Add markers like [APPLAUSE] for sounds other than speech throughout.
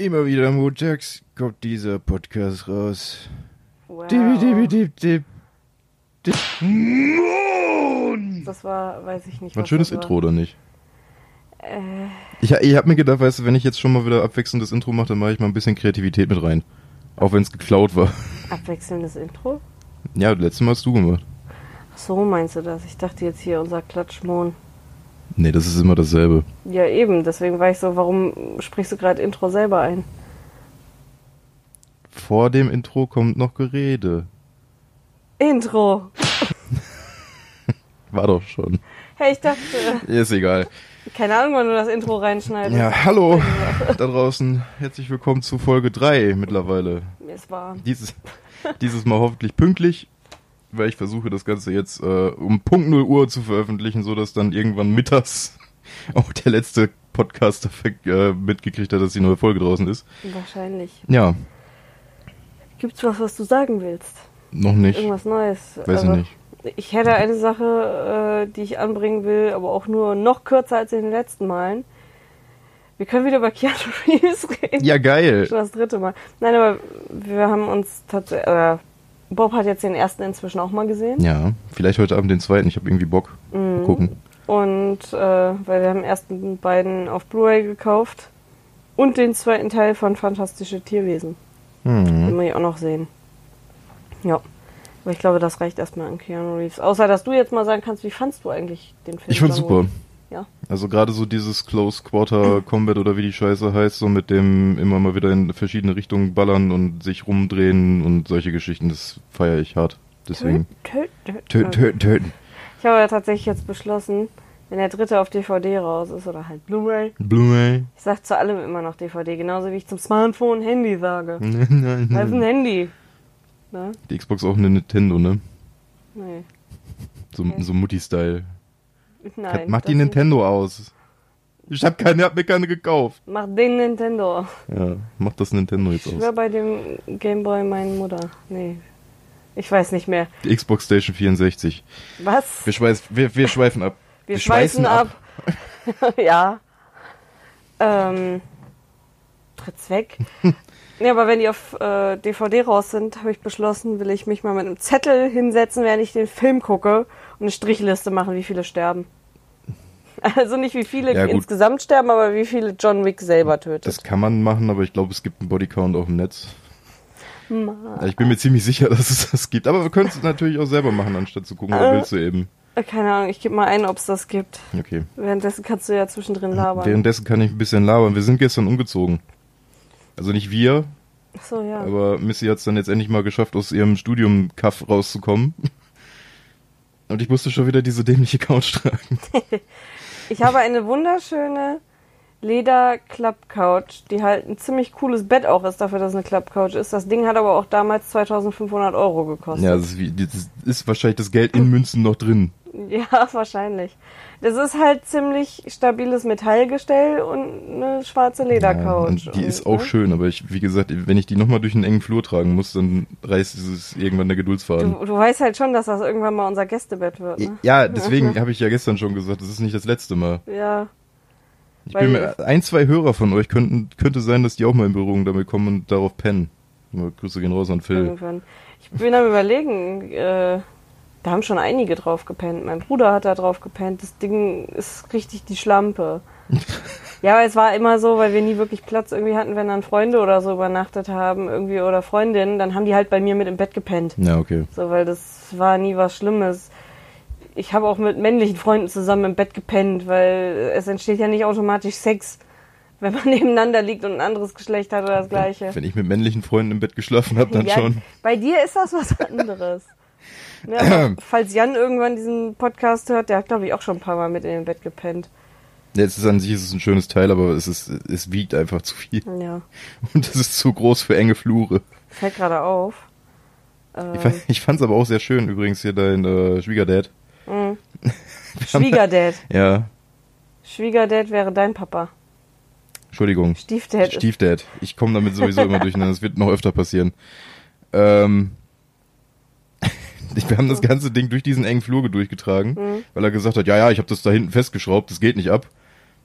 Immer wieder montags kommt dieser Podcast raus. Wow. Dip, dip, dip, dip, dip. Das war, weiß ich nicht. War ein schönes das Intro, oder nicht? Äh, Ich, ich hab mir gedacht, weißt du, wenn ich jetzt schon mal wieder abwechselndes Intro mache, dann mache ich mal ein bisschen Kreativität mit rein. Auch wenn es geklaut war. [LAUGHS] abwechselndes Intro? Ja, letztes Mal hast du gemacht. Ach so meinst du das? Ich dachte jetzt hier unser Klatschmon. Nee, das ist immer dasselbe. Ja, eben. Deswegen war ich so, warum sprichst du gerade Intro selber ein? Vor dem Intro kommt noch Gerede. Intro! [LAUGHS] War doch schon. Hey, ich dachte, Ist egal. keine Ahnung, wann du das Intro reinschneidest. Ja, hallo da draußen. Herzlich willkommen zu Folge 3 mittlerweile. Ist warm. Dieses, dieses Mal hoffentlich pünktlich, weil ich versuche das Ganze jetzt äh, um Punkt 0 Uhr zu veröffentlichen, so dass dann irgendwann mittags [LAUGHS] auch der letzte Podcaster [LAUGHS] äh, mitgekriegt hat, dass die neue Folge draußen ist. Wahrscheinlich. Ja, Gibt's was, was du sagen willst? noch nicht. Irgendwas Neues? Weiß ich nicht. Ich hätte eine Sache, äh, die ich anbringen will, aber auch nur noch kürzer als in den letzten Malen. Wir können wieder über Keanu [LAUGHS] Reeves reden. Ja, geil. Schon das dritte Mal. Nein, aber wir haben uns tatsächlich. Äh, Bob hat jetzt den ersten inzwischen auch mal gesehen. Ja, vielleicht heute Abend den zweiten. Ich habe irgendwie Bock. Mal gucken. Und äh, weil wir haben den ersten beiden auf Blu-ray gekauft. Und den zweiten Teil von Fantastische Tierwesen. Hm. Den muss ich auch noch sehen. Ja. Aber ich glaube, das reicht erstmal an Keanu Reeves. Außer, dass du jetzt mal sagen kannst, wie fandst du eigentlich den Film? Ich Django? super. Ja. Also gerade so dieses Close Quarter Combat oder wie die Scheiße heißt, so mit dem immer mal wieder in verschiedene Richtungen ballern und sich rumdrehen und solche Geschichten, das feiere ich hart. Deswegen Töten, töten, töten, töten, töten. Ich habe ja tatsächlich jetzt beschlossen, wenn der dritte auf DVD raus ist oder halt Blu-ray, Blu-ray. ich sag zu allem immer noch DVD, genauso wie ich zum Smartphone Handy sage. [LAUGHS] Nein, Das ist ein nein. Handy. Ne? Die Xbox auch eine Nintendo, ne? Nee. So, Okay. so Mutti-Style. Nein. Mach die Nintendo aus. Ich hab keine, hab mir keine gekauft. Mach den Nintendo. Ja, mach das Nintendo jetzt Ich aus. schwör bei dem Gameboy meine Mutter. Nee. Ich weiß nicht mehr. Die Xbox Station 64. Was? Wir, schweiß, wir, wir schweifen ab. Wir schweißen ab. [LAUGHS] ja. Ähm. Tritt's weg. [LAUGHS] nee, aber wenn die auf äh, DVD raus sind, habe ich beschlossen, will ich mich mal mit einem Zettel hinsetzen, während ich den Film gucke und eine Strichliste machen, wie viele sterben. [LAUGHS] Also nicht wie viele Ja, insgesamt sterben, aber wie viele John Wick selber tötet. Das kann man machen, aber ich glaube, es gibt einen Bodycount auf dem Netz. Ma- Ja, Ich bin mir ziemlich sicher, [LAUGHS] dass es das gibt. Aber wir können es natürlich auch selber machen, anstatt zu gucken, Äh. willst du eben? Keine Ahnung, ich gebe mal ein, ob es das gibt. Okay. Währenddessen kannst du ja zwischendrin labern. Währenddessen kann ich ein bisschen labern. Wir sind gestern umgezogen. Also nicht wir, Ach so, ja. aber Missy hat es dann jetzt endlich mal geschafft, aus ihrem Studium-Kaff rauszukommen. [LAUGHS] Und ich musste schon wieder diese dämliche Couch tragen. [LAUGHS] Ich habe eine wunderschöne Leder-Klapp-Couch, die halt ein ziemlich cooles Bett auch ist, dafür, dass es eine Klapp-Couch ist. Das Ding hat aber auch damals 2500 Euro gekostet. Ja, das ist, wie, das ist wahrscheinlich das Geld in Münzen noch drin. [LAUGHS] Ja, wahrscheinlich. Das ist halt ziemlich stabiles Metallgestell und eine schwarze Ja, Ledercouch. und die Und, ist auch ne? schön, aber ich, wie gesagt, wenn ich die nochmal durch einen engen Flur tragen muss, dann reißt es irgendwann der Geduldsfaden. Du, du weißt halt schon, dass das irgendwann mal unser Gästebett wird, ne? Ja, [LAUGHS] deswegen habe ich ja gestern schon gesagt, das ist nicht das letzte Mal. Ja. Ich bin mir, ein, zwei Hörer von euch könnten, könnte sein, dass die auch mal in Berührung damit kommen und darauf pennen. Grüße gehen raus an Phil. Irgendwann. Ich bin am überlegen, äh, da haben schon einige drauf gepennt. Mein Bruder hat da drauf gepennt. Das Ding ist richtig die Schlampe. [LAUGHS] ja, aber es war immer so, weil wir nie wirklich Platz irgendwie hatten, wenn dann Freunde oder so übernachtet haben, irgendwie oder Freundinnen, dann haben die halt bei mir mit im Bett gepennt. Ja, okay. So, weil das war nie was Schlimmes. Ich habe auch mit männlichen Freunden zusammen im Bett gepennt, weil es entsteht ja nicht automatisch Sex, wenn man [LAUGHS] nebeneinander liegt und ein anderes Geschlecht hat oder das gleiche. Wenn ich mit männlichen Freunden im Bett geschlafen habe, dann ja, schon. Bei dir ist das was anderes. Ne, aber falls Jan irgendwann diesen Podcast hört, der hat, glaube ich, auch schon ein paar Mal mit in dem Bett gepennt. Ja, es ist an sich es ist ein schönes Teil, aber es ist, es wiegt einfach zu viel. Ja, [LAUGHS] Und es ist zu groß für enge Flure. fällt gerade auf. Ähm, Ich, fa- ich fand's aber auch sehr schön, übrigens hier dein äh, Schwiegerdad. [LAUGHS] mh. Schwiegerdad. Ja, Schwiegerdad wäre dein Papa. Entschuldigung. Stiefdad. Stiefdad. Ich komme damit sowieso immer durcheinander. Das wird noch öfter passieren. Ähm, wir haben das ganze Ding durch diesen engen Flur durchgetragen, Mhm. weil er gesagt hat, ja, ja, ich habe das da hinten festgeschraubt, das geht nicht ab.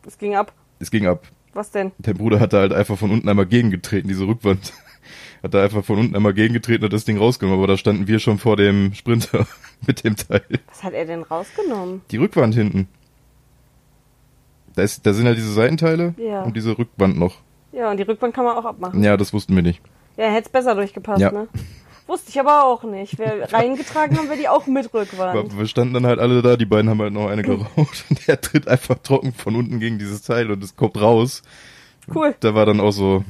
Es ging ab. Es ging ab. Was denn? Dein Bruder hat da halt einfach von unten einmal gegengetreten, diese Rückwand. [LAUGHS] Hat da einfach von unten einmal gegengetreten und das Ding rausgenommen, aber da standen wir schon vor dem Sprinter [LAUGHS] mit dem Teil. Was hat er denn rausgenommen? Die Rückwand hinten. Da, ist, da sind halt diese Seitenteile Ja. und diese Rückwand noch. Ja, und die Rückwand kann man auch abmachen. Ja, das wussten wir nicht. Ja, hätte es besser durchgepasst, Ja. ne? [LAUGHS] Wusste ich aber auch nicht. Wir [LAUGHS] reingetragen haben wir die auch mit Rückwand. Wir standen dann halt alle da, die beiden haben halt noch eine geraucht und [LAUGHS] der tritt einfach trocken von unten gegen dieses Teil und es kommt raus. Cool. Da war dann auch so,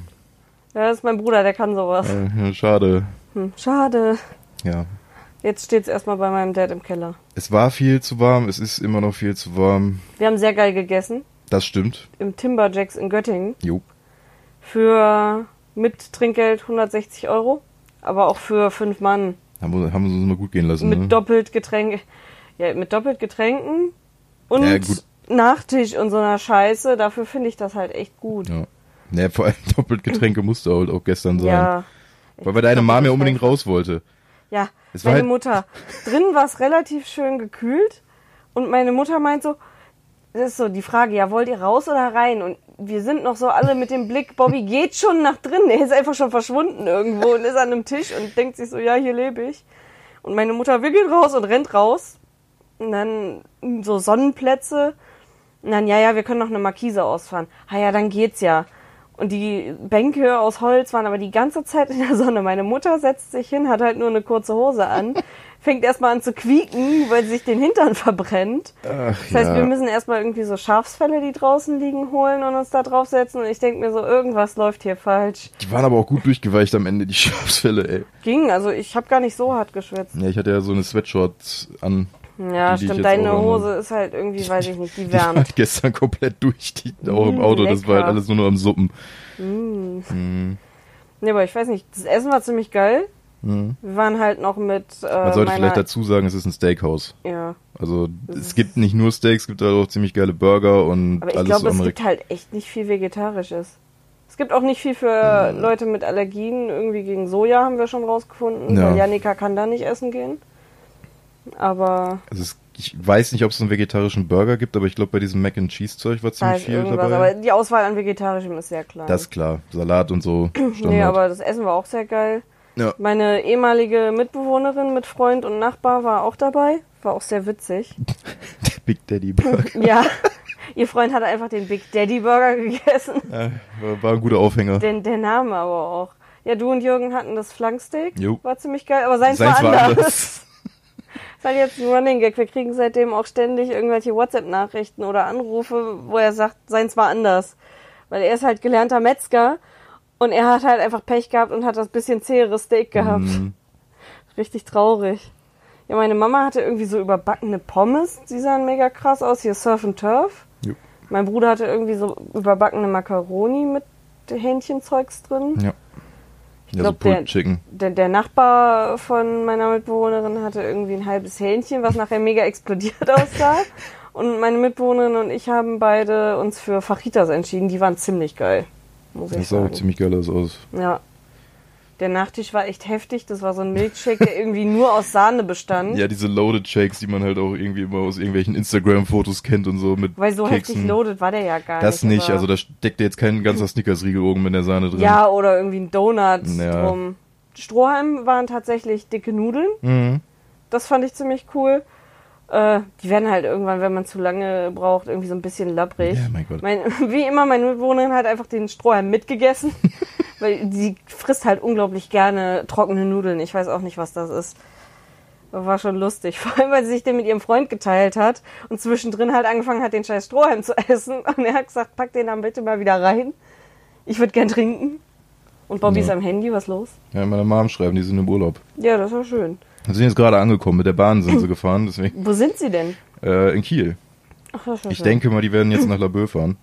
Ja, das ist mein Bruder, der kann sowas. äh, schade. Hm, schade. Ja. Jetzt steht's erstmal bei meinem Dad im Keller. Es war viel zu warm, es ist immer noch viel zu warm. Wir haben sehr geil gegessen. Das stimmt. Im Timberjacks in Göttingen. Jo. Für mit Trinkgeld 160 Euro. Aber auch für fünf Mann. Haben wir, haben wir uns mal gut gehen lassen. Mit ne? doppelt Getränke. Ja, mit doppelt Getränken. Und Ja. Nachtisch und so einer Scheiße. Dafür finde ich das halt echt gut. Ja. Naja, vor allem [LAUGHS] doppelt Getränke musste halt auch gestern sein. Ja. Weil, weil deine Mom ja unbedingt raus wollte. Ja, Es war meine halt- Mutter. [LAUGHS] Drin war es relativ schön gekühlt und meine Mutter meint so, das ist so die Frage, ja, wollt ihr raus oder rein? Und wir sind noch so alle mit dem Blick, Bobby geht schon nach drinnen. Er ist einfach schon verschwunden irgendwo und ist an einem Tisch und denkt sich so, ja, hier lebe ich. Und meine Mutter, gehen raus und rennt raus. Und dann so Sonnenplätze. Und dann, ja, ja, wir können noch eine Markise ausfahren. Ah ja, dann geht's ja. Und die Bänke aus Holz waren aber die ganze Zeit in der Sonne. Meine Mutter setzt sich hin, hat halt nur eine kurze Hose an, fängt erstmal an zu quieken, weil sie sich den Hintern [LAUGHS] verbrennt. Ach, Das heißt, wir müssen erstmal irgendwie so Schafsfälle, die draußen liegen, holen und uns da draufsetzen. Und ich denke mir so, irgendwas läuft hier falsch. Die waren aber auch gut durchgeweicht am Ende, die [LAUGHS] Schafsfälle, ey. Ging, also ich habe gar nicht so hart geschwitzt. Ja, ich hatte ja so eine Sweatshort an. Ja, Die, die stimmt, jetzt deine Hose ist halt irgendwie, weiß ich nicht, die [LAUGHS] Die war wärmt. gestern komplett durch, die, auch im Mm, Auto. Das war halt lecker. alles nur noch am Suppen. Nee, aber ich weiß nicht, das Essen war ziemlich geil. Mhm. Wir waren halt noch mit äh, Man sollte vielleicht dazu sagen, es ist ein Steakhouse. Ja, Also es gibt nicht nur Steaks, es gibt halt auch ziemlich geile Burger und aber ich alles glaube, es gibt halt echt nicht viel Vegetarisches. Es gibt auch nicht viel für Hm. Leute mit Allergien. Irgendwie gegen Soja haben wir schon rausgefunden. Ja. Weil Janika kann da nicht essen gehen. Aber Also es, ich weiß nicht, ob es einen vegetarischen Burger gibt, aber ich glaube, bei diesem Mac and Cheese Zeug war ziemlich viel dabei. Aber die Auswahl an Vegetarischem ist sehr klein. das ist klar. Salat und so. [CLEARS THROAT] Standard. nee, aber das Essen war auch sehr geil. Ja. Meine ehemalige Mitbewohnerin mit Freund und Nachbar war auch dabei. War auch sehr witzig. [LAUGHS] Der Big Daddy Burger. [LAUGHS] ja. Ihr Freund hatte einfach den Big Daddy Burger gegessen. Ja, war, war ein guter Aufhänger. Den, der Name aber auch. Ja, du und Jürgen hatten das Flanksteak. Jo. War ziemlich geil, aber seins, Seins war war anders. anders. Das ist halt jetzt ein Running Gag. Wir kriegen seitdem auch ständig irgendwelche WhatsApp-Nachrichten oder Anrufe, wo er sagt, seins war anders. Weil er ist halt gelernter Metzger und er hat halt einfach Pech gehabt und hat das bisschen zähere Steak gehabt. Mhm. [LAUGHS] Richtig traurig. Ja, meine Mama hatte irgendwie so überbackene Pommes, die sahen mega krass aus. Hier Surf and Turf. Jo. Mein Bruder hatte irgendwie so überbackene Macaroni mit Hähnchenzeugs drin. Ja. Ich Ja, so glaub, der- Pulled Chicken. Der, der Nachbar von meiner Mitbewohnerin hatte irgendwie ein halbes Hähnchen, was nachher mega explodiert [LAUGHS] aussah. Und meine Mitbewohnerin und ich haben beide uns für Fajitas entschieden. Die waren ziemlich geil, muss ich Das sah auch sagen. ziemlich geil aus. Ja. Der Nachtisch war echt heftig. Das war so ein Milkshake, der irgendwie nur aus Sahne bestand. Ja, diese Loaded Shakes, die man halt auch irgendwie immer aus irgendwelchen Instagram-Fotos kennt und so mit Weil so Keksen. heftig loaded war der ja gar Das nicht. nicht, aber- also da steckt jetzt kein ganzer Snickers-Riegel oben mit der Sahne drin. Ja, oder irgendwie ein Donut Ja. drum. Strohhalm waren tatsächlich dicke Nudeln. Mhm. Das fand ich ziemlich cool. Äh, die werden halt irgendwann, wenn man zu lange braucht, irgendwie so ein bisschen labbrig. Ja, mein Gott. Mein, [LAUGHS] wie immer, meine Mitbewohnerin hat einfach den Strohhalm mitgegessen, [LAUGHS] weil sie frisst halt unglaublich gerne trockene Nudeln. Ich weiß auch nicht, was das ist. War schon lustig. [LAUGHS] Vor allem, weil sie sich den mit ihrem Freund geteilt hat und zwischendrin halt angefangen hat, den scheiß Strohhalm zu essen. Und er hat gesagt, pack den dann bitte mal wieder rein. Ich würde gern trinken. Und Bobby Ja. ist am Handy, was los? Ja, meine Mom schreiben, die sind im Urlaub. Ja, das war schön. Wir sind jetzt gerade angekommen, mit der Bahn sind sie gefahren, deswegen Wo sind sie denn? äh, in Kiel. Ach, das war Ich schön. denke mal, die werden jetzt nach [LAUGHS] Laboe fahren.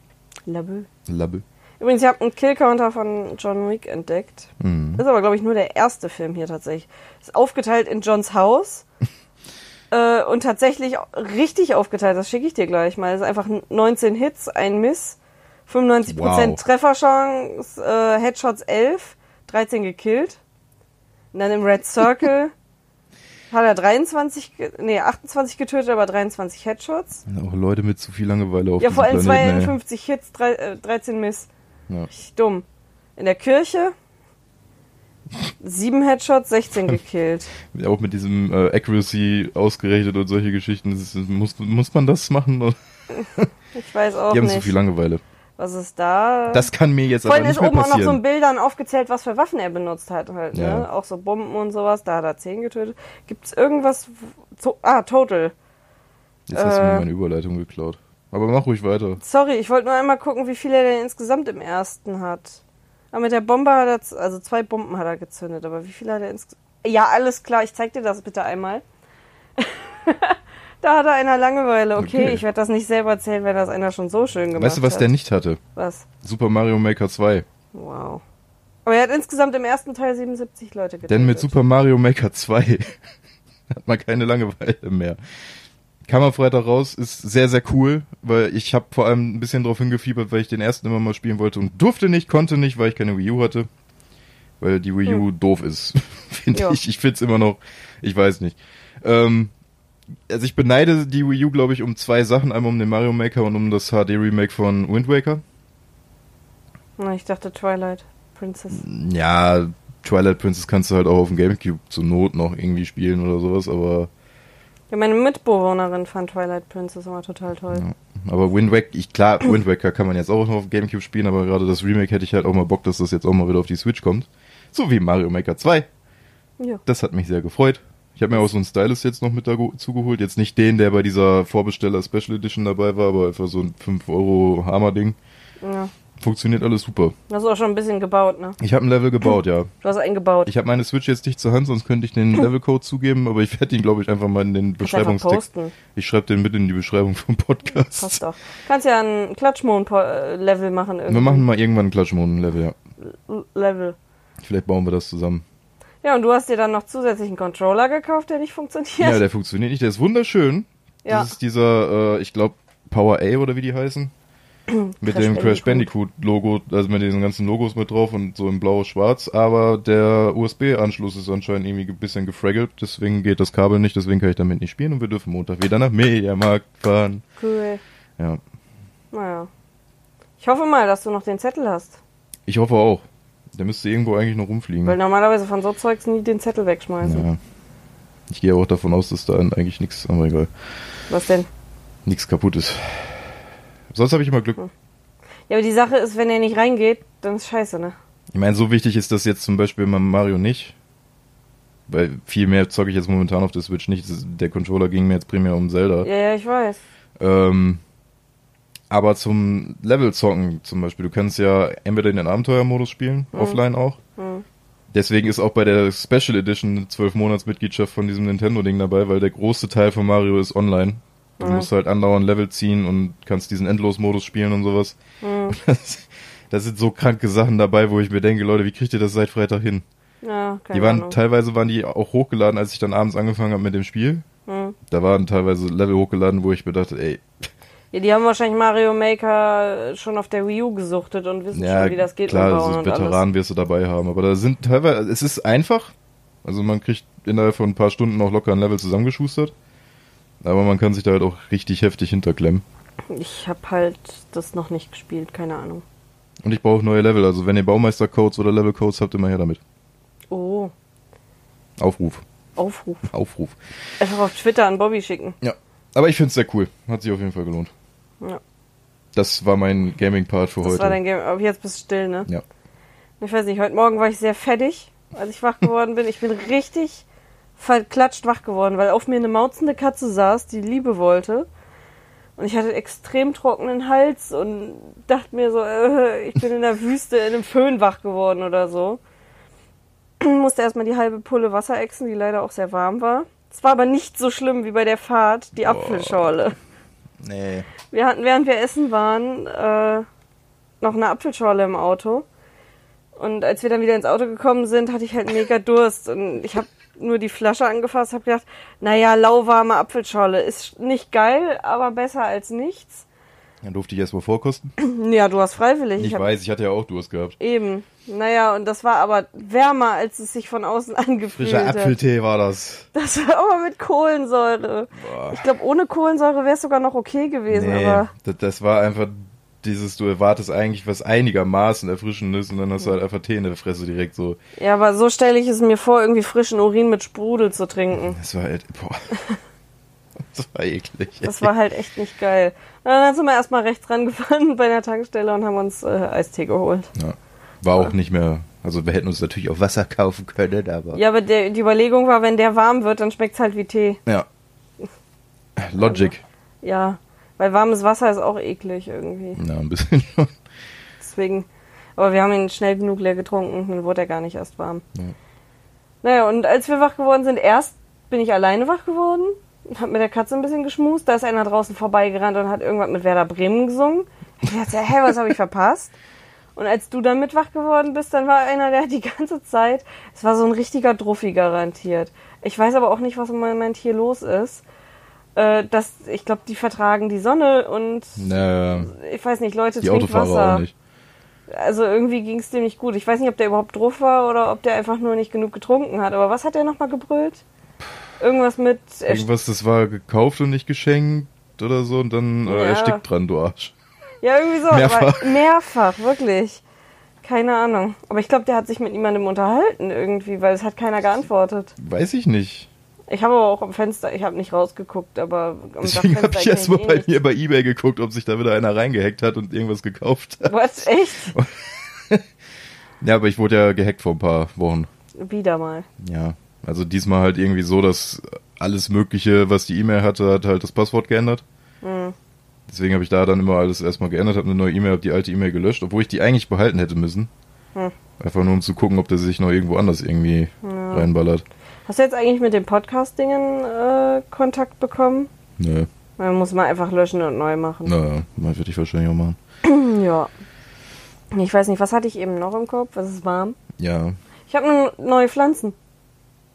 Labö. Laboe. Übrigens, ich habe einen Killcounter von John Wick entdeckt. Mhm. Ist aber, glaube ich, nur der erste Film hier tatsächlich. Ist aufgeteilt in Johns Haus. [LAUGHS] äh, und tatsächlich richtig aufgeteilt, das schicke ich dir gleich mal. Das ist einfach 19 Hits, ein Miss, 95% Wow. Trefferchance, äh, Headshots 11, 13 gekillt. Und dann im Red [LAUGHS] Circle Hat er 23, ge- nee, 28 getötet, aber 23 Headshots. Auch Leute mit zu viel Langeweile auf Ja, vor allem Planeten, ey. 52 Hits, drei, äh, 13 Miss. Ja. Richtig dumm. In der Kirche 7 Headshots, 16 [LAUGHS] gekillt. Auch mit diesem äh, Accuracy ausgerechnet und solche Geschichten. Ist, muss, muss man das machen? [LAUGHS] Ich weiß auch Die haben nicht. zu viel Langeweile. Was ist da? Das kann mir jetzt Vorhin aber ist nicht mehr oben auch noch so ein Bildern aufgezählt, was für Waffen er benutzt hat halt, Ja. ne? Auch so Bomben und sowas, da hat er 10 getötet. Gibt's irgendwas to ah, Total. jetzt hast du mir äh, meine Überleitung geklaut. Aber mach ruhig weiter. Sorry, ich wollte nur einmal gucken, wie viel er denn insgesamt im ersten hat. Aber mit der Bombe hat er, also zwei Bomben hat er gezündet, aber wie viel hat er insgesamt? Ja, alles klar, ich zeig dir das bitte einmal. [LAUGHS] da hat er einer Langeweile. Okay, Okay. ich werde das nicht selber erzählen, wenn das einer schon so schön gemacht hat. Weißt du, was der nicht hatte? Was? Super Mario Maker 2. Wow. Aber er hat insgesamt im ersten Teil 77 Leute getötet. Denn mit Super Mario Maker 2 [LAUGHS] hat man keine Langeweile mehr. Kam am Freitag raus, ist sehr, sehr cool, weil ich habe vor allem ein bisschen drauf hingefiebert, weil ich den ersten immer mal spielen wollte und durfte nicht, konnte nicht, weil ich keine Wii U hatte. Weil die Wii U doof ist, [LAUGHS] finde ich. Ich find's immer noch, ich weiß nicht. Ähm, also ich beneide die Wii U, glaube ich, um zwei Sachen. Einmal um den Mario Maker und um das HD-Remake von Wind Waker. Na, ich dachte Twilight Princess. Ja, Twilight Princess kannst du halt auch auf dem Gamecube zur Not noch irgendwie spielen oder sowas, aber Ja, meine Mitbewohnerin fand Twilight Princess immer total toll. Ja. Aber Wind Waker, ich, klar, [CLEARS THROAT] Wind Waker kann man jetzt auch noch auf dem Gamecube spielen, aber gerade das Remake hätte ich halt auch mal Bock, dass das jetzt auch mal wieder auf die Switch kommt. So wie Mario Maker 2. Ja. Das hat mich sehr gefreut. Ich habe mir auch so einen Stylus jetzt noch mit dazu zugeholt. Jetzt nicht den, der bei dieser Vorbesteller Special Edition dabei war, aber einfach so ein 5 Euro Hammer-Ding. ja. Funktioniert alles super. Du hast auch schon ein bisschen gebaut, ne? Ich habe ein Level gebaut, ja. Du hast einen gebaut. Ich habe meine Switch jetzt nicht zur Hand, sonst könnte ich den Levelcode zugeben, aber ich werde ihn, glaube ich, einfach mal in den Beschreibungstext. posten. Ich schreibe den mit in die Beschreibung vom Podcast. Passt doch. Kannst ja ein Klatschmond-Level machen irgendwie. Wir machen mal irgendwann ein Klatschmoden-Level, ja. Level. Vielleicht bauen wir das zusammen. Ja, und du hast dir dann noch zusätzlich einen Controller gekauft, der nicht funktioniert. Ja, der funktioniert nicht. Der ist wunderschön. Ja. Das ist dieser, äh, ich glaube, Power A oder wie die heißen. [CLEARS THROAT] mit Crash dem Crash Bandicoot. Bandicoot-Logo, also mit diesen ganzen Logos mit drauf und so in blau-schwarz. Aber der USB-Anschluss ist anscheinend irgendwie ein bisschen gefraggelt. Deswegen geht das Kabel nicht, deswegen kann ich damit nicht spielen und wir dürfen Montag wieder nach Mediamarkt fahren. Cool. Ja. Naja. Ich hoffe mal, dass du noch den Zettel hast. Ich hoffe auch. Der müsste irgendwo eigentlich noch rumfliegen. Weil normalerweise von so Zeugs nie den Zettel wegschmeißen. ja. Ich gehe auch davon aus, dass da eigentlich nichts, aber egal, Was denn? nichts kaputt ist. Sonst habe ich immer Glück. Ja, aber die Sache ist, wenn er nicht reingeht, dann ist scheiße, ne? Ich meine, so wichtig ist das jetzt zum Beispiel beim Mario nicht. Weil viel mehr zocke ich jetzt momentan auf der Switch nicht. Der Controller ging mir jetzt primär um Zelda. Ja, ja, ich weiß. Ähm, aber zum Level-Zocken zum Beispiel, du kannst ja entweder in den Abenteuermodus spielen, Mhm. offline auch. Hm. Deswegen ist auch bei der Special Edition eine 12-Monats-Mitgliedschaft von diesem Nintendo-Ding dabei, weil der große Teil von Mario ist online. Du Mhm. musst halt andauernd Level ziehen und kannst diesen Endlos-Modus spielen und sowas. Hm. [LAUGHS] Das, das sind so kranke Sachen dabei, wo ich mir denke, Leute, wie kriegt ihr das seit Freitag hin? Ja, keine die waren Ahnung. teilweise waren die auch hochgeladen, als ich dann abends angefangen habe mit dem Spiel. Hm. Da waren teilweise Level hochgeladen, wo ich mir dachte, ey, Ja, die haben wahrscheinlich Mario Maker schon auf der Wii U gesuchtet und wissen ja, schon, wie das geht. klar, und alles. Veteranen wirst du dabei haben, aber da sind teilweise, es ist einfach, also man kriegt innerhalb von ein paar Stunden auch locker ein Level zusammengeschustert, aber man kann sich da halt auch richtig heftig hinterklemmen. Ich habe halt das noch nicht gespielt, keine Ahnung. Und ich brauche neue Level, also wenn ihr Baumeistercodes oder Levelcodes habt, immer her damit. Oh, Aufruf, Aufruf. [LAUGHS] Aufruf. Einfach auf Twitter an Bobby schicken. Ja, aber ich find's sehr cool, hat sich auf jeden Fall gelohnt. Ja. Das war mein Gaming-Part für Das heute. war dein Game. Aber jetzt bist du still, ne? Ja. Ich weiß nicht, heute Morgen war ich sehr fettig, als ich wach geworden bin. Ich bin richtig verklatscht wach geworden, weil auf mir eine mauzende Katze saß, die Liebe wollte. Und ich hatte extrem trockenen Hals und dachte mir so, äh, ich bin in der Wüste in einem Föhn wach geworden oder so. [CLEARS THROAT] Musste erstmal die halbe Pulle Wasser exen, die leider auch sehr warm war. Es war aber nicht so schlimm wie bei der Fahrt, die Apfelschorle. Nee. Wir hatten, während wir essen waren, äh, noch eine Apfelschorle im Auto. Und als wir dann wieder ins Auto gekommen sind, hatte ich halt mega Durst. Und ich habe nur die Flasche angefasst, habe gedacht, naja, lauwarme Apfelschorle ist nicht geil, aber besser als nichts. Dann durfte ich erstmal vorkosten. Ja, du hast freiwillig. Ich hab, weiß, ich hatte ja auch Durst gehabt. Eben. Naja, und das war aber wärmer, als es sich von außen [LAUGHS] angefühlt Frischer hat. Apfeltee war das. Das war aber mit Kohlensäure. Boah. Ich glaube, ohne Kohlensäure wäre es sogar noch okay gewesen, Nee, aber das, das war einfach dieses, du erwartest eigentlich was einigermaßen Erfrischendes und dann hast du halt einfach Tee in der Fresse direkt so. ja, aber so stelle ich es mir vor, irgendwie frischen Urin mit Sprudel zu trinken. Das war halt, boah. [LAUGHS] Das war eklig. Das war halt echt nicht geil. Und dann sind wir erstmal rechts rangefahren [LAUGHS] bei der Tankstelle und haben uns äh, Eistee geholt. Ja. War auch nicht mehr, also wir hätten uns natürlich auch Wasser kaufen können, aber. Ja, aber der, die Überlegung war, wenn der warm wird, dann schmeckt's halt wie Tee. Ja. Logic. Ja, weil warmes Wasser ist auch eklig irgendwie. Ja, ein bisschen schon. Deswegen, aber wir haben ihn schnell genug leer getrunken, dann wurde er gar nicht erst warm. Ja. Naja, und als wir wach geworden sind, erst bin ich alleine wach geworden, hab mit der Katze ein bisschen geschmust, da ist einer draußen vorbeigerannt und hat irgendwas mit Werder Bremen gesungen. Ich dachte, hä, was habe ich verpasst? Und als du dann mit wach geworden bist, dann war einer, der die ganze Zeit, es war so ein richtiger Druffi garantiert. Ich weiß aber auch nicht, was im Moment hier los ist. Äh, das, ich glaube, die vertragen die Sonne und Naja, ich weiß nicht, Leute die trinken Autofahrer Wasser. auch nicht. Also irgendwie ging es dem nicht gut. Ich weiß nicht, ob der überhaupt drauf war oder ob der einfach nur nicht genug getrunken hat. Aber was hat der nochmal gebrüllt? Irgendwas mit. Irgendwas, das war gekauft und nicht geschenkt oder so und dann äh, Ja. erstickt dran, du Arsch. Ja, irgendwie so. Mehrfach. Aber mehrfach, wirklich. Keine Ahnung. Aber ich glaube, der hat sich mit niemandem unterhalten irgendwie, weil es hat keiner geantwortet. Weiß ich nicht. Ich habe aber auch am Fenster, ich habe nicht rausgeguckt, aber am Deswegen habe ich Dachfenster erst mal ging eh bei nicht. mir bei Ebay geguckt, ob sich da wieder einer reingehackt hat und irgendwas gekauft hat. Was? Echt? [LAUGHS] Ja, aber ich wurde ja gehackt vor ein paar Wochen. Wieder mal. Ja, also diesmal halt irgendwie so, dass alles Mögliche, was die E-Mail hatte, hat halt das Passwort geändert. Deswegen habe ich da dann immer alles erstmal geändert, habe eine neue E-Mail, habe die alte E-Mail gelöscht, obwohl ich die eigentlich behalten hätte müssen. Hm. Einfach nur um zu gucken, ob der sich noch irgendwo anders irgendwie Ja. reinballert. Hast du jetzt eigentlich mit den Podcast-Dingen äh, Kontakt bekommen? Nö, Man muss man einfach löschen und neu machen. naja, mal würde ich wahrscheinlich auch machen. [CLEARS THROAT] Ja. Ich weiß nicht, was hatte ich eben noch im Kopf? Es ist warm. Ja, Ich habe neue Pflanzen.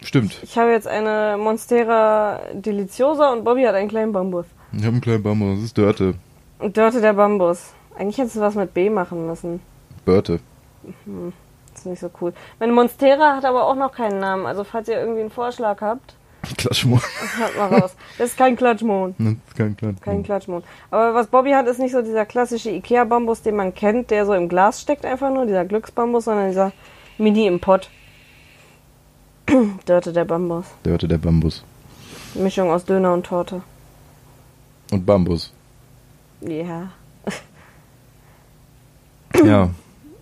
stimmt. Ich habe jetzt eine Monstera deliciosa und Bobby hat einen kleinen Bambus. Ich habe einen kleinen Bambus, das ist Dörte. Dörte der Bambus. Eigentlich hättest du was mit B machen müssen. Börte. Das ist nicht so cool. Meine Monstera hat aber auch noch keinen Namen. Also falls ihr irgendwie einen Vorschlag habt, Klatschmohn. [LAUGHS] hört mal raus. Das ist kein Klatschmohn. Das ist kein Klatschmohn. Kein Klatschmohn. Aber was Bobby hat, ist nicht so dieser klassische Ikea-Bambus, den man kennt, der so im Glas steckt einfach nur, dieser Glücksbambus, sondern dieser Mini im Pott. [CLEARS THROAT] Dörte der Bambus. Dörte der Bambus. Mischung aus Döner und Torte. Und Bambus. Ja. Ja.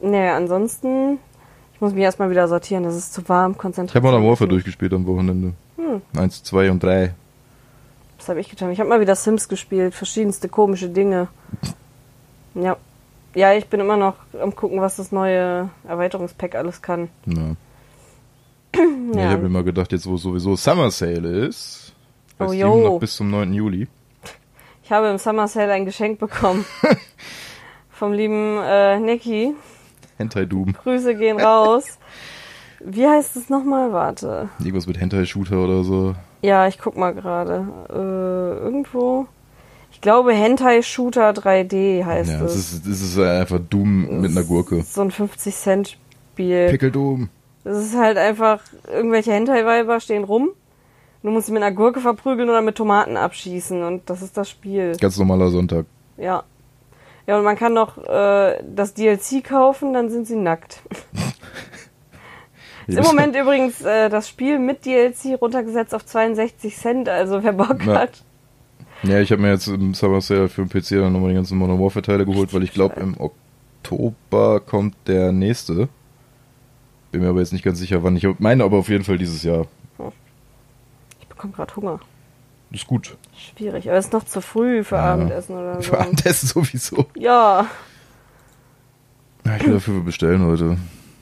Naja, ansonsten, ich muss mich erstmal wieder sortieren, das ist zu warm, Ich konzentriert. habe Modern Warfare durchgespielt am Wochenende. Hm. Eins, zwei und drei. Was habe ich getan? Ich habe mal wieder Sims gespielt, verschiedenste komische Dinge. Ja. Ja, ich bin immer noch am gucken, was das neue Erweiterungspack alles kann. Ja. [CLEARS THROAT] Ja. Ich habe immer gedacht, jetzt wo sowieso Summer Sale ist, Oh, jo. noch bis zum 9. Juli. Ich habe im Summer Sale ein Geschenk bekommen. [LAUGHS] Vom lieben äh, Nicky. Hentai Doom. Grüße gehen raus. Wie heißt es nochmal? Warte. Irgendwas mit Hentai Shooter oder so. Ja, ich guck mal gerade. Äh, irgendwo. Ich glaube Hentai Shooter 3D heißt Ja, es. es ist, es ist einfach Doom mit einer Gurke. So ein 50 Cent Spiel. Pickel Doom. Das ist halt einfach, irgendwelche Hentai-Weiber stehen rum. Du musst sie mit einer Gurke verprügeln oder mit Tomaten abschießen und das ist das Spiel. Ganz normaler Sonntag. Ja. Ja, und man kann noch äh, das DLC kaufen, dann sind sie nackt. [LAUGHS] Ist im Moment übrigens äh, das Spiel mit DLC runtergesetzt auf 62 Cent, also wer Bock Ja. hat. Ja, ich habe mir jetzt im Summer Sale für den PC dann nochmal die ganzen Modern Warfare Teile geholt, weil ich glaube im Oktober kommt der nächste. Bin mir aber jetzt nicht ganz sicher, wann. Ich meine aber auf jeden Fall dieses Jahr. Bekomme gerade Hunger. Ist gut. Schwierig, aber es ist noch zu früh für Ja. Abendessen oder so. Für Abendessen sowieso. Ja. Ja, ich will dafür bestellen heute.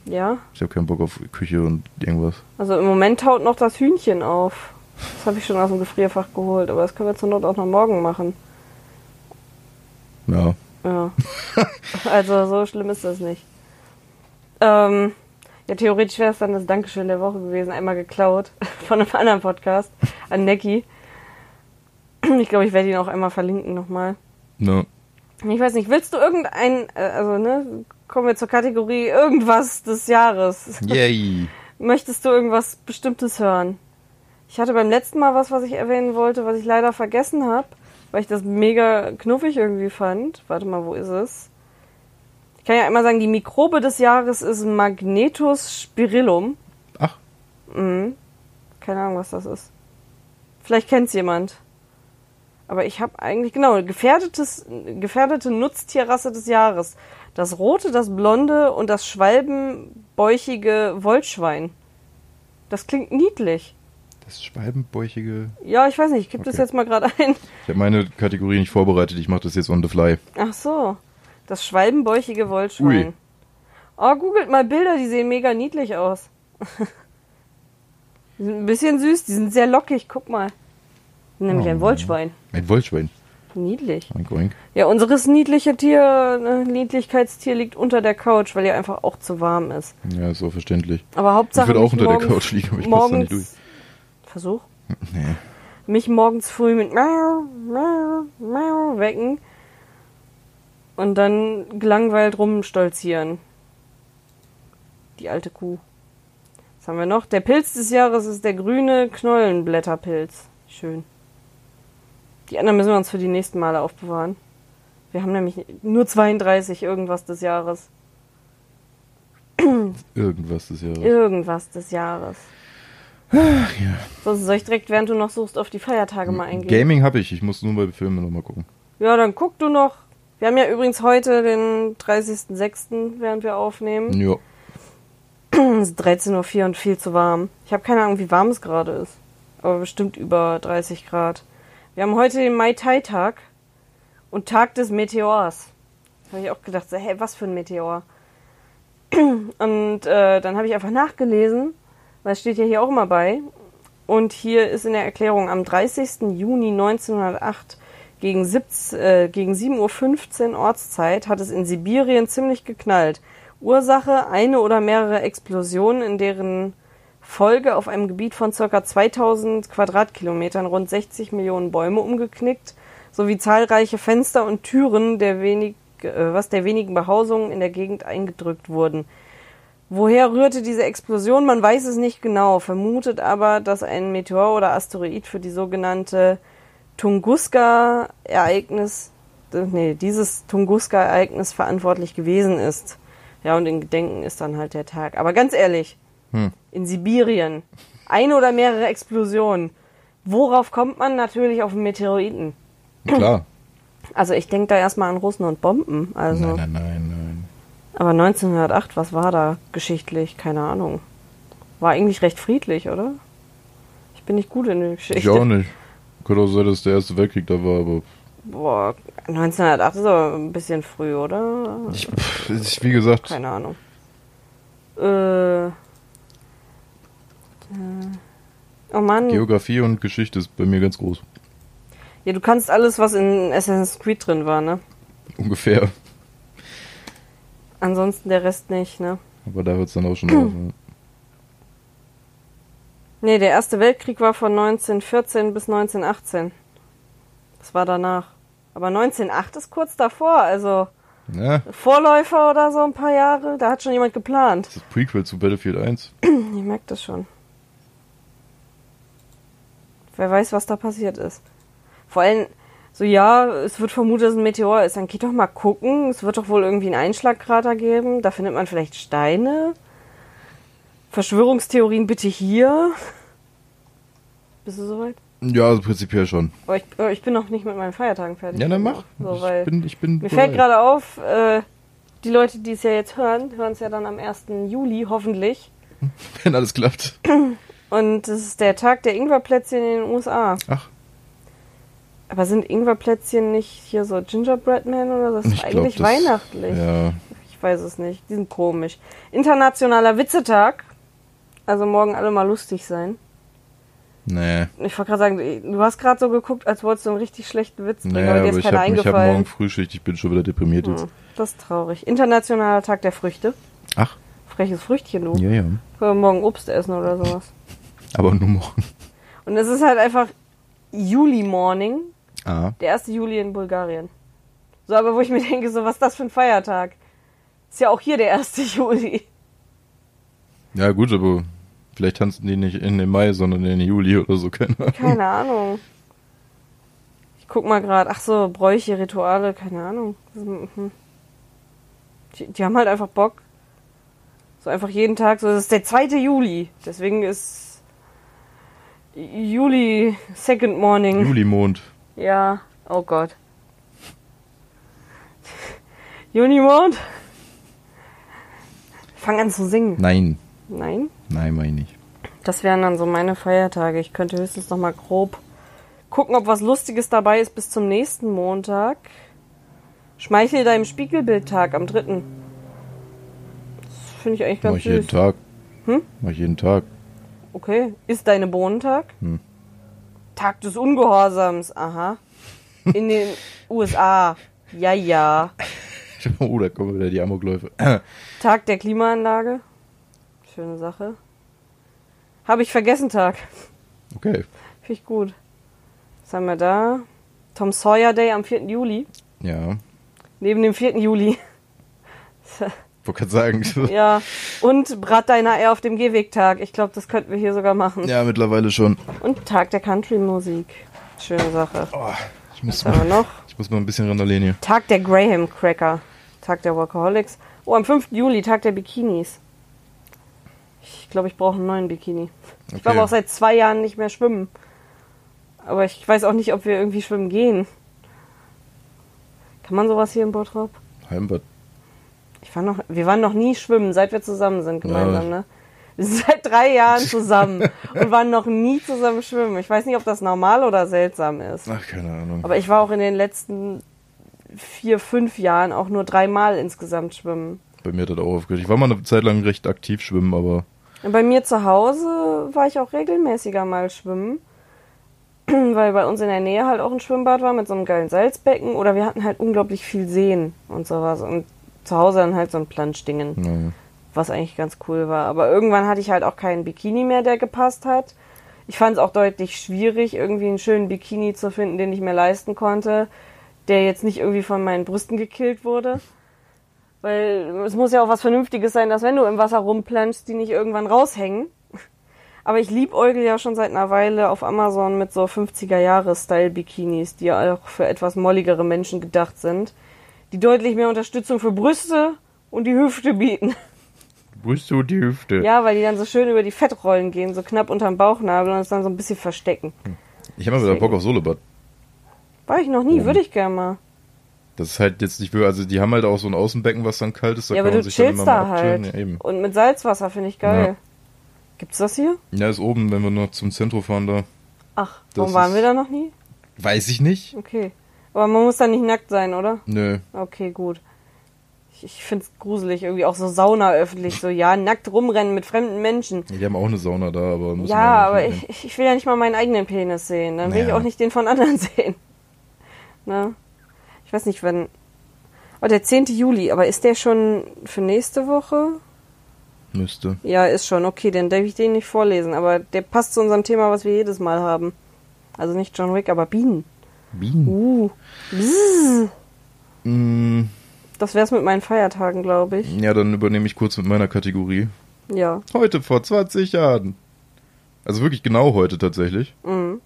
Ja. Ich habe keinen Bock auf Küche und irgendwas. Also im Moment taut noch das Hühnchen auf. Das habe ich schon aus dem Gefrierfach geholt, aber das können wir zur Not auch noch morgen machen. Ja. Ja. [LAUGHS] also so schlimm ist das nicht. Ähm, ja, theoretisch wäre es dann das Dankeschön der Woche gewesen, einmal geklaut [LAUGHS] von einem anderen Podcast an Necki. Ich glaube, ich werde ihn auch einmal verlinken nochmal. Ne. Ich weiß nicht, willst du irgendein, äh, also ne, kommen wir zur Kategorie irgendwas des Jahres. [LAUGHS] Yay. Möchtest du irgendwas Bestimmtes hören? Ich hatte beim letzten Mal was, was ich erwähnen wollte, was ich leider vergessen habe, weil ich das mega knuffig irgendwie fand. Warte mal, wo ist es? Ich kann ja einmal sagen, die Mikrobe des Jahres ist Magnetus spirillum. Ach, Mhm. Keine Ahnung, was das ist. Vielleicht kennt's jemand. Aber ich habe eigentlich, genau, gefährdetes, gefährdete Nutztierrasse des Jahres. Das rote, das blonde und das schwalbenbäuchige Wollschwein. Das klingt niedlich. das schwalbenbäuchige. Ja, ich weiß nicht, ich gebe das Okay. jetzt mal gerade ein. Ich habe meine Kategorie nicht vorbereitet, ich mache das jetzt on the fly. Ach so, das schwalbenbäuchige Wollschwein. Ui. Oh, googelt mal Bilder, die sehen mega niedlich aus. [LAUGHS] die sind ein bisschen süß, die sind sehr lockig, guck mal. Nämlich Oh. ein Wollschwein. Ein Wollschwein. Niedlich. Oink, oink. Ja, unseres niedliche Tier, ne, Niedlichkeitstier liegt unter der Couch, weil ihr einfach auch zu warm ist. Ja, ist auch verständlich. Aber Hauptsache Ich würde auch unter der morgens, Couch liegen, aber ich morgens, nicht durch. Versuch. Nee. Mich morgens früh mit Miau, Miau, Miau wecken und dann gelangweilt rumstolzieren. Die alte Kuh. Was haben wir noch? Der Pilz des Jahres ist der grüne Knollenblätterpilz. Schön. Die anderen müssen wir uns für die nächsten Male aufbewahren. Wir haben nämlich nur 32 irgendwas des Jahres. [CLEARS THROAT] Irgendwas des Jahres. Irgendwas des Jahres. Ach, ja. So, soll ich direkt, während du noch suchst, auf die Feiertage mal eingehen? Gaming habe ich, ich muss nur bei Filmen nochmal gucken. Ja, dann guck du noch. Wir haben ja übrigens heute den 30.06., während wir aufnehmen. Ja. Es ist 13.04 Uhr und viel zu warm. Ich habe keine Ahnung, wie warm es gerade ist. Aber bestimmt über 30 Grad. Wir haben heute den Mai Tai Tag und Tag des Meteors. Habe ich auch gedacht, so, hey, was für ein Meteor. [CLEARS THROAT] Und äh, dann habe ich einfach nachgelesen, weil es steht ja hier auch immer bei. Und hier ist in der Erklärung am 30. Juni 1908 gegen, 17, äh, gegen 7.15 Uhr Ortszeit hat es in Sibirien ziemlich geknallt. Ursache eine oder mehrere Explosionen, in deren Folge auf einem Gebiet von ca. 2000 Quadratkilometern rund 60 Millionen Bäume umgeknickt, sowie zahlreiche Fenster und Türen der wenig, äh, was der wenigen Behausungen in der Gegend eingedrückt wurden. Woher rührte diese Explosion? Man weiß es nicht genau, vermutet aber, dass ein Meteor oder Asteroid für die sogenannte Tunguska-Ereignis, nee, dieses Tunguska-Ereignis verantwortlich gewesen ist. Ja, und in Gedenken ist dann halt der Tag. Aber ganz ehrlich, Hm. in Sibirien, eine oder mehrere Explosionen. Worauf kommt man? Natürlich auf einen Meteoriten. Klar. [CLEARS THROAT] Also ich denke da erstmal an Russen und Bomben. Also. Nein, nein, nein, nein. Aber 1908, was war da geschichtlich? Keine Ahnung. War eigentlich recht friedlich, oder? Ich bin nicht gut in der Geschichte. Ich auch nicht. Könnte auch sein, dass der Erste Weltkrieg da war, aber Boah, 1908 ist aber ein bisschen früh, oder? ich, ich, wie gesagt, Keine Ahnung. Äh. äh oh Mann. Geografie und Geschichte ist bei mir ganz groß. Ja, du kannst alles, was in Assassin's Creed drin war, ne? Ungefähr. Ansonsten der Rest nicht, ne? Aber da hört es dann auch schon auf. ne? Nee, der Erste Weltkrieg war von 1914 bis 1918. Das war danach. Aber 1908 ist kurz davor, also Ja, Vorläufer oder so ein paar Jahre. Da hat schon jemand geplant. das ist das Prequel zu Battlefield 1. [CLEARS THROAT] Ich merke das schon. Wer weiß, was da passiert ist. Vor allem, so ja, es wird vermutet, dass es ein Meteor ist. Dann geht doch mal gucken. Es wird doch wohl irgendwie einen Einschlagkrater geben. Da findet man vielleicht Steine. Verschwörungstheorien bitte hier. Bist du soweit? Ja, also prinzipiell schon. Aber ich, aber ich bin noch nicht mit meinen Feiertagen fertig. Ja, dann mach. So, weil ich bin, ich bin mir fällt gerade auf, äh, die Leute, die es ja jetzt hören, hören es ja dann am 1. Juli, hoffentlich. [LAUGHS] wenn alles klappt. [CLEARS THROAT] Und es ist der Tag der Ingwerplätzchen in den USA. Ach, Aber sind Ingwerplätzchen nicht hier so Gingerbread Man oder das ist ich glaub, eigentlich das- weihnachtlich? Ja, Ich weiß es nicht. Die sind komisch. Internationaler Witzetag. Also morgen alle mal lustig sein. nee. Ich wollte gerade sagen, du hast gerade so geguckt, als wolltest du einen richtig schlechten Witz bringen, Nee, aber dir ist ich keiner habe hab eingefallen. morgen Frühschicht, ich bin schon wieder deprimiert jetzt. Hm, das ist traurig. Internationaler Tag der Früchte. Ach, Freches Früchtchen, du. ja, ja. Können wir morgen Obst essen oder sowas. [LAUGHS] Aber nur morgen. Und es ist halt einfach Juli-Morning, Ah, der 1. Juli in Bulgarien. So, aber wo ich mir denke, so, was ist das für ein Feiertag? Ist ja auch hier der 1. [LAUGHS] Juli. Ja, gut, aber vielleicht tanzen die nicht in den Mai, sondern in den Juli oder so, keine Ahnung. Keine Ahnung. Ich guck mal gerade. Ach so, Bräuche, Rituale, keine Ahnung. Mhm. Die, die haben halt einfach Bock. So einfach jeden Tag. So, das ist der 2. Juli. Deswegen ist Juli Second Morning. Julimond. Ja. Oh Gott. Junimond? Fang an zu singen. Nein. Nein? Nein, meine ich nicht. Das wären dann so meine Feiertage. Ich könnte höchstens noch mal grob gucken, ob was Lustiges dabei ist bis zum nächsten Montag. Schmeichel deinem Spiegelbildtag am 3. Das finde ich eigentlich Mach ganz jeden süß. Tag. Hm? Mach ich jeden Tag. Okay. Ist deine Bohnentag? Hm. Tag des Ungehorsams. Aha. In den [LAUGHS] USA. Ja, ja. Oh, da kommen wieder die Amokläufe. Tag der Klimaanlage. Schöne Sache. Habe ich vergessen Tag. Okay. Finde ich gut. Was haben wir da? Tom Sawyer Day am 4. Juli. Ja. Neben dem 4. Juli. Wollte gerade sagen. [LAUGHS] ja. Und Brat deiner Eier auf dem Gehwegtag. Ich glaube, das könnten wir hier sogar machen. Ja, mittlerweile schon. Und Tag der Country-Musik. Schöne Sache. Oh, ich, muss Was haben wir mal, noch? ich muss mal ein bisschen randalieren hier. Tag der Graham Cracker. Tag der Workaholics. Oh, am 5. Juli, Tag der Bikinis. Ich glaube, ich brauche einen neuen Bikini. Ich war Okay. aber auch seit zwei Jahren nicht mehr schwimmen. Aber ich weiß auch nicht, ob wir irgendwie schwimmen gehen. Kann man sowas hier in Bottrop? Heimbad. Ich war noch, wir waren noch nie schwimmen, seit wir zusammen sind gemeinsam, Ja. ne? Wir sind seit drei Jahren [LAUGHS] zusammen und waren noch nie zusammen schwimmen. Ich weiß nicht, ob das normal oder seltsam ist. Ach, keine Ahnung. Aber ich war auch in den letzten vier, fünf Jahren auch nur dreimal insgesamt schwimmen. Bei mir hat das auch aufgehört. Ich war mal eine Zeit lang recht aktiv schwimmen, aber bei mir zu Hause war ich auch regelmäßiger mal schwimmen. [CLEARS THROAT] Weil bei uns in der Nähe halt auch ein Schwimmbad war mit so einem geilen Salzbecken. Oder wir hatten halt unglaublich viel Seen und sowas. Und zu Hause dann halt so ein Planschdingen. naja. was eigentlich ganz cool war. Aber irgendwann hatte ich halt auch keinen Bikini mehr, der gepasst hat. Ich fand es auch deutlich schwierig, irgendwie einen schönen Bikini zu finden, den ich mir leisten konnte, der jetzt nicht irgendwie von meinen Brüsten gekillt wurde. Weil es muss ja auch was Vernünftiges sein, dass wenn du im Wasser rumplanschst, die nicht irgendwann raushängen. Aber ich liebäugel ja schon seit einer Weile auf Amazon mit so 50er-Jahre-Style-Bikinis, die ja auch für etwas molligere Menschen gedacht sind, die deutlich mehr Unterstützung für Brüste und die Hüfte bieten. Brüste und die Hüfte. Ja, weil die dann so schön über die Fettrollen gehen, so knapp unterm Bauchnabel und es dann so ein bisschen verstecken. Ich habe mal wieder Bock auf Solebad. War ich noch nie, würde ich gerne mal. Das ist halt jetzt nicht wirklich, also die haben halt auch so ein Außenbecken, was dann kalt ist. Da ja, kann aber man du sich chillst immer da halt. Ja, eben. Und mit Salzwasser finde ich geil. Ja. Gibt's das hier? Ja, ist oben, wenn wir noch zum Zentrum fahren da. Ach, Das warum waren wir da noch nie? Weiß ich nicht. Okay. Aber man muss da nicht nackt sein, oder? Nö. Okay, gut. Ich, ich finde es gruselig, irgendwie auch so Sauna öffentlich, so ja, nackt rumrennen mit fremden Menschen. Die haben auch eine Sauna da, aber müssen Ja, aber ich, ich will ja nicht mal meinen eigenen Penis sehen. Dann will ich Ja. auch nicht den von anderen [LAUGHS] sehen. Ne? Ich weiß nicht, wann. Oh, der 10. Juli, aber ist der schon für nächste Woche? Müsste. Ja, ist schon. Okay, dann darf ich den nicht vorlesen, aber der passt zu unserem Thema, was wir jedes Mal haben. Also nicht John Wick, aber Bienen. Bienen. Uh. Bzzz. Mm, Das wär's mit meinen Feiertagen, glaube ich. ja, dann übernehme ich kurz mit meiner Kategorie. Ja. Heute vor 20 Jahren. Also wirklich genau heute tatsächlich. Mhm.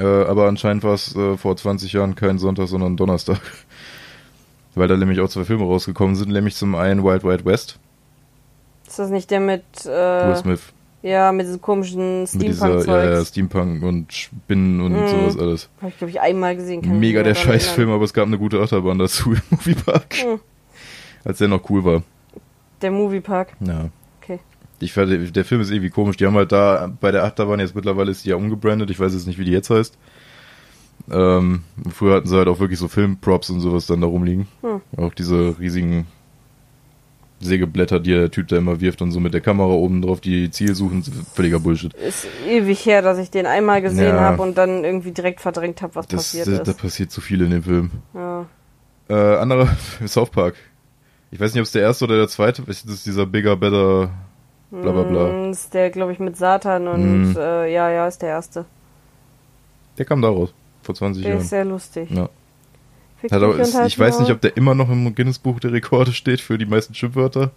Äh, aber anscheinend war es äh, vor 20 Jahren kein Sonntag, sondern Donnerstag. [LAUGHS] Weil da nämlich auch zwei Filme rausgekommen sind, nämlich zum einen Wild Wild West, Ist das nicht der mit, Will äh, Smith, ja, mit diesem komischen mit dieser ja, ja, Steampunk-Zeugs? Steampunk und Spinnen und Mhm. sowas alles. Habe ich, glaube ich, einmal gesehen. kann Mega der Scheißfilm, aber es gab eine gute Achterbahn dazu im [LAUGHS] Moviepark. Mhm. Als der noch cool war. Der Moviepark. Ja. Ich fand, der Film ist irgendwie komisch. Die haben halt da bei der Achterbahn, jetzt mittlerweile ist die ja umgebrandet, ich weiß jetzt nicht, wie die jetzt heißt. Ähm, früher hatten sie halt auch wirklich so Filmprops und sowas dann da rumliegen. Hm. Auch diese riesigen Sägeblätter, die der Typ da immer wirft und so mit der Kamera oben drauf, die Ziel suchen, völliger Bullshit. Ist ewig her, dass ich den einmal gesehen Ja. habe und dann irgendwie direkt verdrängt habe, was Das, passiert ist. da passiert zu viel in dem Film. ja. Äh, anderer [LAUGHS] South Park. Ich weiß nicht, ob es der erste oder der zweite ist. Das ist dieser Bigger, Better, bla bla bla. Mm, Ist der, glaube ich, mit Satan und Mhm. äh, ja, ja, ist der erste. Der kam da raus. Vor 20 Der Jahren. ist sehr lustig. Ja. Und ist, halt ich weiß nicht, ob der immer noch im Guinness-Buch der Rekorde steht für die meisten Schimpfwörter.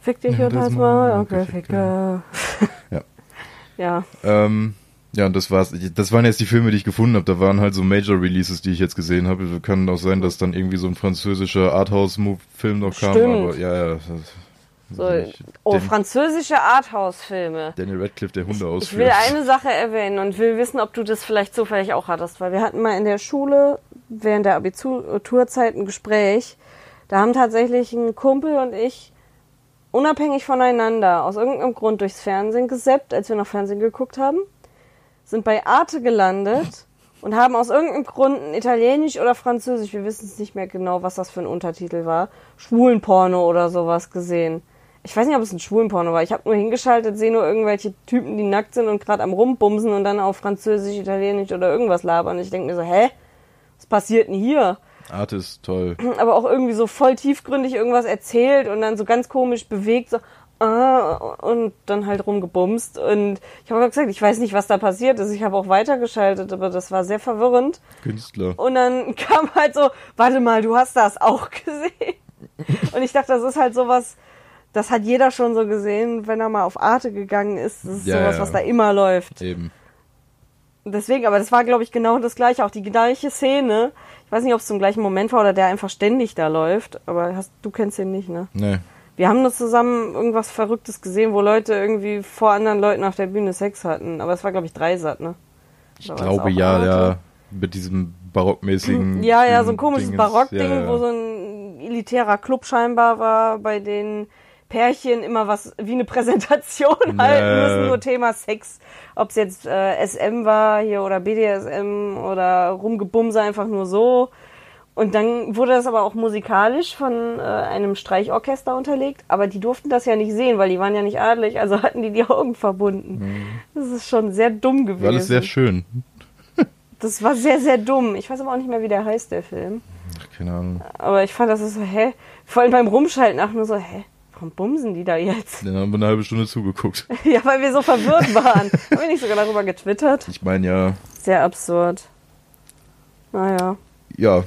Fick dich Ja, und halt mal- okay, fick. Ja. [LAUGHS] Ja, Ähm, ja, und das war's. Das waren jetzt die Filme, die ich gefunden habe. Da waren halt so Major Releases, die ich jetzt gesehen habe. Kann auch sein, dass dann irgendwie so ein französischer Arthouse-Film noch kam. Stimmt. Aber ja, ja. So, ich- oh, Dan- französische Arthouse-Filme. Daniel Radcliffe, der Hunde Ich ausführt. will eine Sache erwähnen und will wissen, ob du das vielleicht zufällig auch hattest, weil wir hatten mal in der Schule während der Abiturzeit ein Gespräch. Da haben tatsächlich ein Kumpel und ich unabhängig voneinander aus irgendeinem Grund durchs Fernsehen gesappt, als wir noch Fernsehen geguckt haben, sind bei Arte gelandet [LAUGHS] und haben aus irgendeinem Grund ein Italienisch oder Französisch, wir wissen es nicht mehr genau, was das für ein Untertitel war, Schwulenporno oder sowas gesehen. Ich weiß nicht, ob es ein Schwulenporno war. Ich habe nur hingeschaltet, sehe nur irgendwelche Typen, die nackt sind und gerade am Rumbumsen und dann auf Französisch, Italienisch oder irgendwas labern. Ich denke mir so, hä? Was passiert denn hier? Art ist toll. [CLEARS THROAT] aber auch irgendwie so voll tiefgründig irgendwas erzählt und dann so ganz komisch bewegt, so ah, und dann halt rumgebumst. Und ich habe gesagt, ich weiß nicht, was da passiert ist. Ich habe auch weitergeschaltet, aber das war sehr verwirrend. Künstler. Und dann [LAUGHS] kam halt so, warte mal, du hast das auch gesehen. Und ich dachte, das ist halt sowas, das hat jeder schon so gesehen, wenn er mal auf Arte gegangen ist. Das ist Ja, sowas, ja. was da immer läuft. Eben. Deswegen, aber das war, glaube ich, genau das gleiche, auch die gleiche Szene. Ich weiß nicht, ob es zum gleichen Moment war oder der einfach ständig da läuft, aber hast, du kennst ihn nicht, ne? Nee. Wir haben das zusammen irgendwas Verrücktes gesehen, wo Leute irgendwie vor anderen Leuten auf der Bühne Sex hatten. Aber es war, glaube ich, Dreisat, ne? Ich das glaube ja, Arte? ja. Mit diesem barockmäßigen. [CLEARS THROAT] Ja, ja, so ein komisches. Barockding, Ja, ja. wo so ein elitärer Club scheinbar war, bei den Pärchen immer was wie eine Präsentation Nee. halten müssen, nur Thema Sex. Ob es jetzt äh, SM war hier oder BDSM oder Rumgebumse einfach nur so. Und dann wurde das aber auch musikalisch von äh, einem Streichorchester unterlegt, aber die durften das ja nicht sehen, weil die waren ja nicht adelig, also [LAUGHS] hatten die die Augen verbunden. Das ist schon sehr dumm gewesen. War alles sehr schön. [LAUGHS] Das war sehr, sehr dumm. Ich weiß aber auch nicht mehr, wie der heißt, der Film. Ach, keine Ahnung. Aber ich fand das ist so, hä? Vor allem beim Rumschalten auch nur so, hä? Warum bumsen die da jetzt? Dann haben wir eine halbe Stunde zugeguckt. [LAUGHS] ja, weil wir so verwirrt waren. [LAUGHS] Haben wir nicht sogar darüber getwittert? Ich meine ja, Sehr absurd. Naja. ja,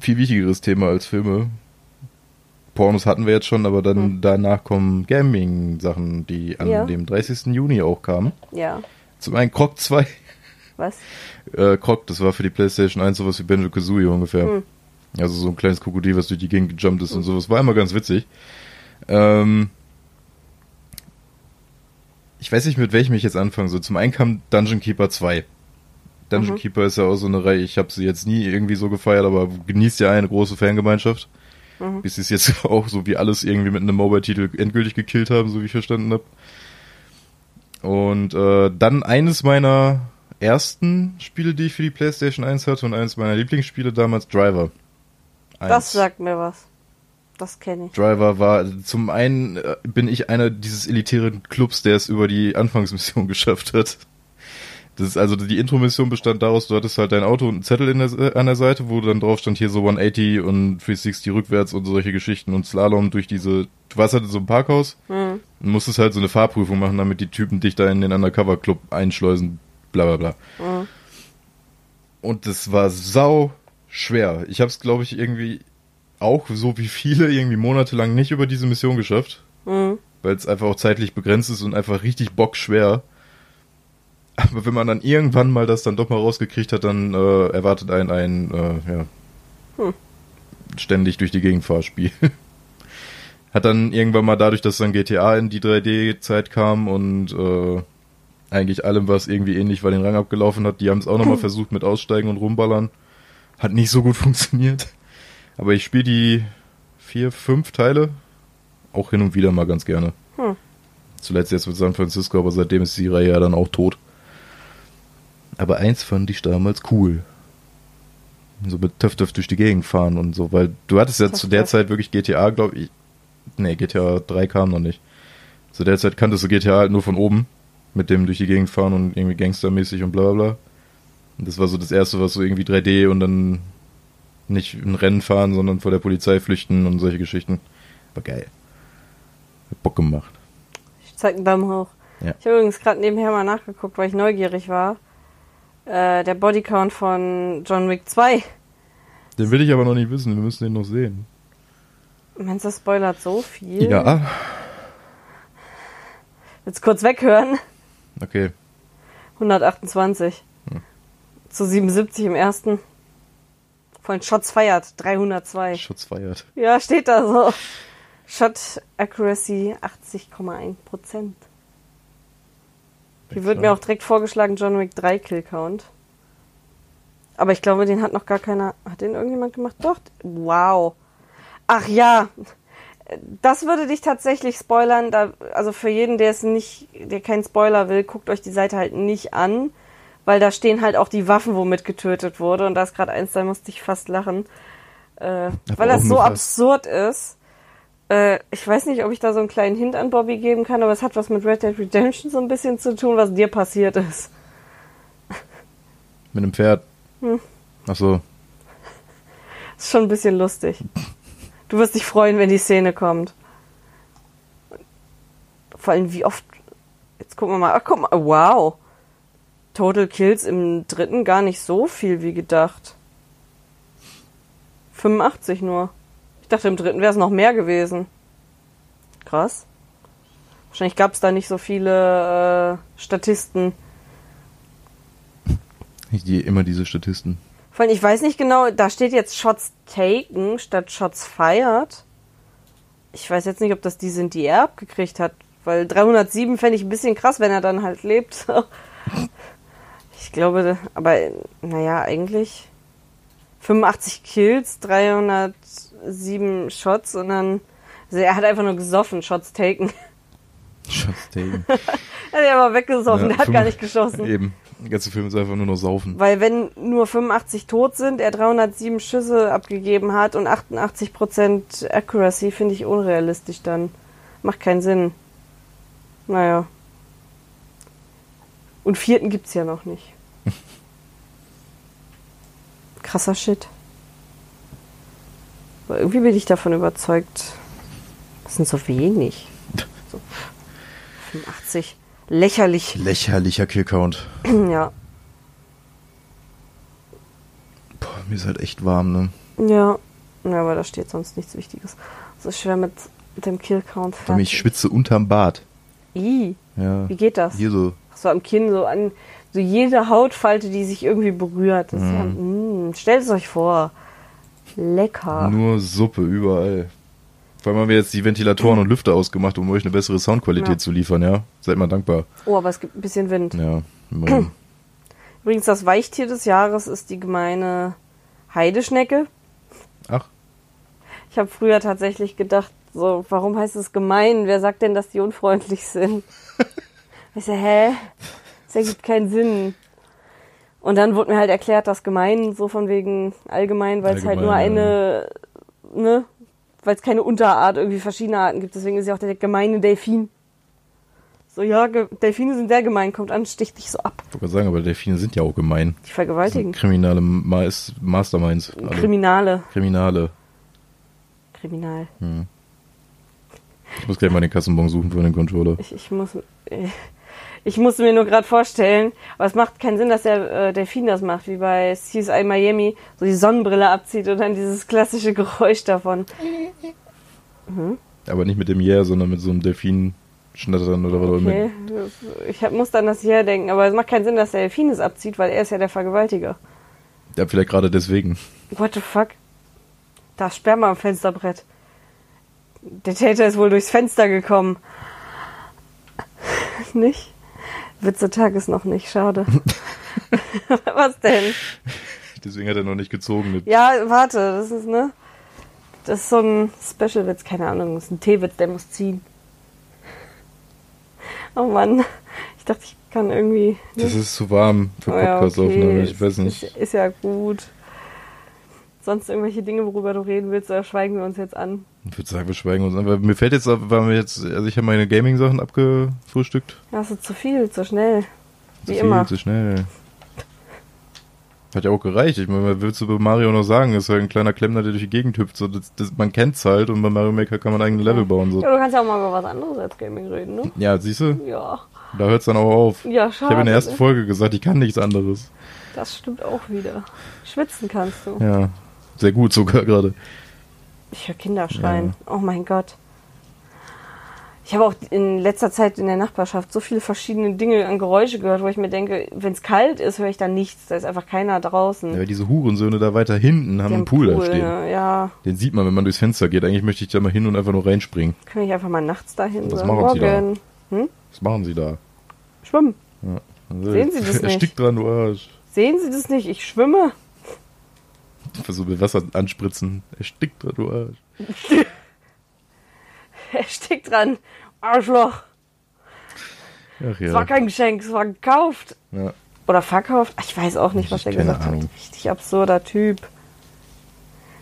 viel wichtigeres Thema als Filme. Pornos hatten wir jetzt schon, aber dann Hm. danach kommen Gaming-Sachen, die an Ja. dem 30. Juni auch kamen. Ja. Zum einen Croc 2. Was? Äh, Croc, das war für die PlayStation 1 sowas wie Banjo Kazooie ungefähr. Hm. Also so ein kleines Krokodil, was durch die Gegend gejumpt ist und sowas. War immer ganz witzig. Ähm, ich weiß nicht, mit welchem ich jetzt anfangen soll. Zum einen kam Dungeon Keeper 2. Dungeon Mhm. Keeper ist ja auch so eine Reihe, ich habe sie jetzt nie irgendwie so gefeiert, aber genießt ja eine große Fangemeinschaft. Mhm. Bis sie es jetzt [LAUGHS] auch so wie alles irgendwie mit einem Mobile-Titel endgültig gekillt haben, so wie ich verstanden habe. Und äh, dann eines meiner ersten Spiele, die ich für die PlayStation 1 hatte und eines meiner Lieblingsspiele damals, Driver. Das Eins. sagt mir was. Das kenne ich. Driver war, zum einen äh, bin ich einer dieses elitären Clubs, der es über die Anfangsmission [LAUGHS] geschafft hat. Das ist also die Intro-Mission bestand daraus, du hattest halt dein Auto und einen Zettel der, an der Seite, wo dann drauf stand hier so 180 und 360 rückwärts und solche Geschichten und Slalom durch diese, du warst halt in so einem Parkhaus Hm. und musstest halt so eine Fahrprüfung machen, damit die Typen dich da in den Undercover-Club einschleusen, bla bla bla. Hm. Und das war sau schwer. Ich habe es, glaube ich, irgendwie auch, so wie viele, irgendwie monatelang nicht über diese Mission geschafft, Hm. weil es einfach auch zeitlich begrenzt ist und einfach richtig bockschwer. Aber wenn man dann irgendwann mal das dann doch mal rausgekriegt hat, dann äh, erwartet einen ein, äh, ja, Hm. ständig durch die Gegend Fahrspiel. [LAUGHS] hat dann irgendwann mal dadurch, dass dann GTA in die 3D-Zeit kam und äh, eigentlich allem, was irgendwie ähnlich war, den Rang abgelaufen hat, die haben es auch nochmal versucht mit Aussteigen und Rumballern. Hat nicht so gut [LAUGHS] funktioniert. Aber ich spiele die vier, fünf Teile auch hin und wieder mal ganz gerne. Hm. Zuletzt jetzt mit San Francisco, aber seitdem ist die Reihe ja dann auch tot. Aber eins fand ich damals cool. So mit Töff Töff durch die Gegend fahren und so, weil du hattest ja Töff zu der Töff. Zeit wirklich GTA, glaube ich. Nee, GTA 3 kam noch nicht. Zu der Zeit kanntest du GTA halt nur von oben. Mit dem durch die Gegend fahren und irgendwie gangstermäßig und bla bla bla. Und das war so das erste, was so irgendwie 3D und dann nicht ein Rennen fahren, sondern vor der Polizei flüchten und solche Geschichten. War geil. Hat Bock gemacht. Ich zeig einen Daumen hoch. Ja. Ich habe übrigens gerade nebenher mal nachgeguckt, weil ich neugierig war. Äh, der Bodycount von John Wick 2. Den will ich aber noch nicht wissen, wir müssen den noch sehen. Meinst du, das spoilert so viel? Ja, Jetzt kurz weghören. okay. 128. Zu 77 im ersten. Von Shots feiert 302. Schutz feiert. Ja, steht da so. Shot Accuracy 80,1 Prozent. Hier wird mir auch direkt vorgeschlagen John Wick 3 Kill Count. Aber ich glaube, den hat noch gar keiner. Hat den irgendjemand gemacht? Doch. Wow. Ach ja. Das würde dich tatsächlich spoilern. Da, also für jeden, der es nicht, der keinen Spoiler will, guckt euch die Seite halt nicht an, weil da stehen halt auch die Waffen, womit getötet wurde. Und da ist gerade eins, da musste ich fast lachen. Äh, weil das so absurd ist. Äh, ich weiß nicht, ob ich da so einen kleinen Hint an Bobby geben kann, aber es hat was mit Red Dead Redemption so ein bisschen zu tun, was dir passiert ist. Mit einem Pferd. Hm. Ach so. Ist schon ein bisschen lustig. Du wirst dich freuen, wenn die Szene kommt. Vor allem, wie oft. Jetzt gucken wir mal. Ach, guck mal. Wow. Total Kills im dritten gar nicht so viel wie gedacht. 85 nur. Ich dachte, im dritten wäre es noch mehr gewesen. Krass. Wahrscheinlich gab es da nicht so viele äh, Statisten. Die, immer diese Statisten. Vor allem, ich weiß nicht genau, da steht jetzt Shots taken statt Shots fired. Ich weiß jetzt nicht, ob das die sind, die er abgekriegt hat. Weil 307 fände ich ein bisschen krass, wenn er dann halt lebt. [LAUGHS] ich glaube, aber naja, eigentlich 85 Kills, 307 Shots und dann. Also er hat einfach nur gesoffen, Shots taken. Schatz, Degen. [LAUGHS] Er hat aber weggesoffen, der hat gar nicht geschossen. Eben. Der ganze Film ist einfach nur noch saufen. Weil wenn nur 85 tot sind, er 307 Schüsse abgegeben hat und 88% Accuracy, finde ich unrealistisch dann. Macht keinen Sinn. Naja. Und vierten gibt's ja noch nicht. Krasser Shit. Aber irgendwie bin ich davon überzeugt. Das sind so wenig. [LAUGHS] So 85. Lächerlich. Lächerlicher Killcount. [CLEARS THROAT] Ja. Boah, mir ist halt echt warm, ne? Ja. Ja, aber da steht sonst nichts Wichtiges. So schwer mit dem Killcount. Ich schwitze unterm Bart. I, Ja. wie geht das? Hier so. So am Kinn, so an so jede Hautfalte, die sich irgendwie berührt. Das ist ja, mm, stellt es euch vor. Lecker. Nur Suppe überall. Vor allem haben wir jetzt die Ventilatoren und Lüfter ausgemacht, um euch eine bessere Soundqualität Ja. zu liefern, ja? Seid mal dankbar. Oh, aber es gibt ein bisschen Wind. Ja, immerhin. [CLEARS THROAT] Übrigens, das Weichtier des Jahres ist die gemeine Heideschnecke. Ach, Ich habe früher tatsächlich gedacht, so, warum heißt es gemein? Wer sagt denn, dass die unfreundlich sind? [LAUGHS] ich so, hä? Das ergibt keinen Sinn. Und dann wurde mir halt erklärt, dass gemein so von wegen allgemein, weil es halt nur eine, ne, weil es keine Unterart, irgendwie verschiedene Arten gibt. Deswegen ist ja auch der gemeine Delfin. So, ja, Delfine sind sehr gemein, kommt an, sticht dich so ab. ich wollte gerade sagen, aber Delfine sind ja auch gemein. Die vergewaltigen. kriminale Ma Masterminds. Alle. Kriminale. Kriminale. Kriminal. Ich muss gleich mal den Kassenbon suchen für den Controller. Ich, ich muss. Ich musste mir nur gerade vorstellen, aber es macht keinen Sinn, dass der äh, Delfin das macht, wie bei CSI Miami, so die Sonnenbrille abzieht und dann dieses klassische Geräusch davon. Aber nicht mit dem Yeah, sondern mit so einem Delfin-Schnattern oder was auch immer. ich hab, muss dann das hier denken, aber es macht keinen Sinn, dass der Delfin es abzieht, weil er ist ja der Vergewaltiger. Ja, vielleicht gerade deswegen. What the fuck? Da ist Sperma am Fensterbrett. Der Täter ist wohl durchs Fenster gekommen. [LAUGHS] nicht? Witzetag ist noch nicht, schade. [LAUGHS] [LAUGHS] Was denn? Deswegen hat er noch nicht gezogen. Mit Ja, warte, das ist, ne? Das ist so ein Special-Witz, keine Ahnung, das ist ein T-Witz, der muss ziehen. [LAUGHS] Oh Mann, ich dachte, ich kann irgendwie. Das ist zu warm für Oh ja, Podcast-Aufnahme. okay, Ich weiß nicht. Ist, ist ja gut. Sonst irgendwelche Dinge, worüber du reden willst, oder schweigen wir uns jetzt an? Ich würde sagen, wir schweigen uns. Aber mir fällt jetzt, weil wir jetzt, also ich habe meine Gaming-Sachen abgefrühstückt. Ja, das ist zu viel, zu schnell. Zu Wie viel, immer. zu schnell. Hat ja auch gereicht. Ich meine, was willst du bei Mario noch sagen? ist halt ein kleiner Klempner, der durch die Gegend hüpft. So, das, das, man kennt's halt und bei Mario Maker kann man eigene Level bauen. So. Ja, du kannst ja auch mal über was anderes als Gaming reden, ne? Ja, siehst du? Ja. Da hört's dann auch auf. Ja, Ich habe schade. in der ersten? Folge gesagt, ich kann nichts anderes. Das stimmt auch wieder. Schwitzen kannst du. Ja, sehr gut sogar gerade. Ich höre Kinder schreien. Oh mein Gott. Ich habe auch in letzter Zeit in der Nachbarschaft so viele verschiedene Dinge an Geräusche gehört, wo ich mir denke, wenn es kalt ist, höre ich da nichts. Da ist einfach keiner draußen. Ja, diese Hurensöhne da weiter hinten haben einen Pool, da stehen. ne? Ja, Den sieht man, wenn man durchs Fenster geht. Eigentlich möchte ich da mal hin und einfach nur reinspringen. kann ich einfach mal nachts dahin. Was machen Sie da? morgen. Hm? Was machen sie da? Schwimmen. Also, Sehen Sie das [LAUGHS] nicht? Erstickt dran, du Arsch. Sehen Sie das nicht? Ich schwimme. Versuch mit Wasser anspritzen. Erstickt dran, du Arsch. [LAUGHS] Er steckt dran. Arschloch. Ach Es war ja. kein Geschenk, es war gekauft. ja. Oder verkauft. Ich weiß auch nicht, Ich- was er gesagt Ahnung. hat. Richtig absurder Typ.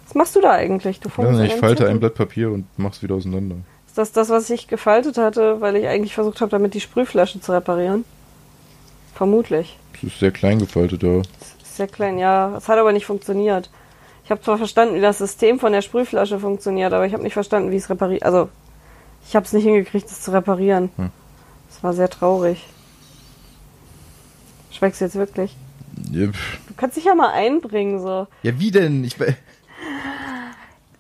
Was machst du da eigentlich? Du Ja, ich falte zu- ein Blatt Papier und mach's wieder auseinander. Ist das das, was ich gefaltet hatte, weil ich eigentlich versucht habe, damit die Sprühflasche zu reparieren? Vermutlich. Das ist sehr klein gefaltet, ja. Ist sehr klein, ja. Es hat aber nicht funktioniert. Ich habe zwar verstanden, wie das System von der Sprühflasche funktioniert, aber ich habe nicht verstanden, wie es repariert. Also, ich habe es nicht hingekriegt, es zu reparieren. Hm. Das war sehr traurig. Schweigst du jetzt wirklich? Ja. Du kannst dich ja mal einbringen, so. ja wie denn? Ich,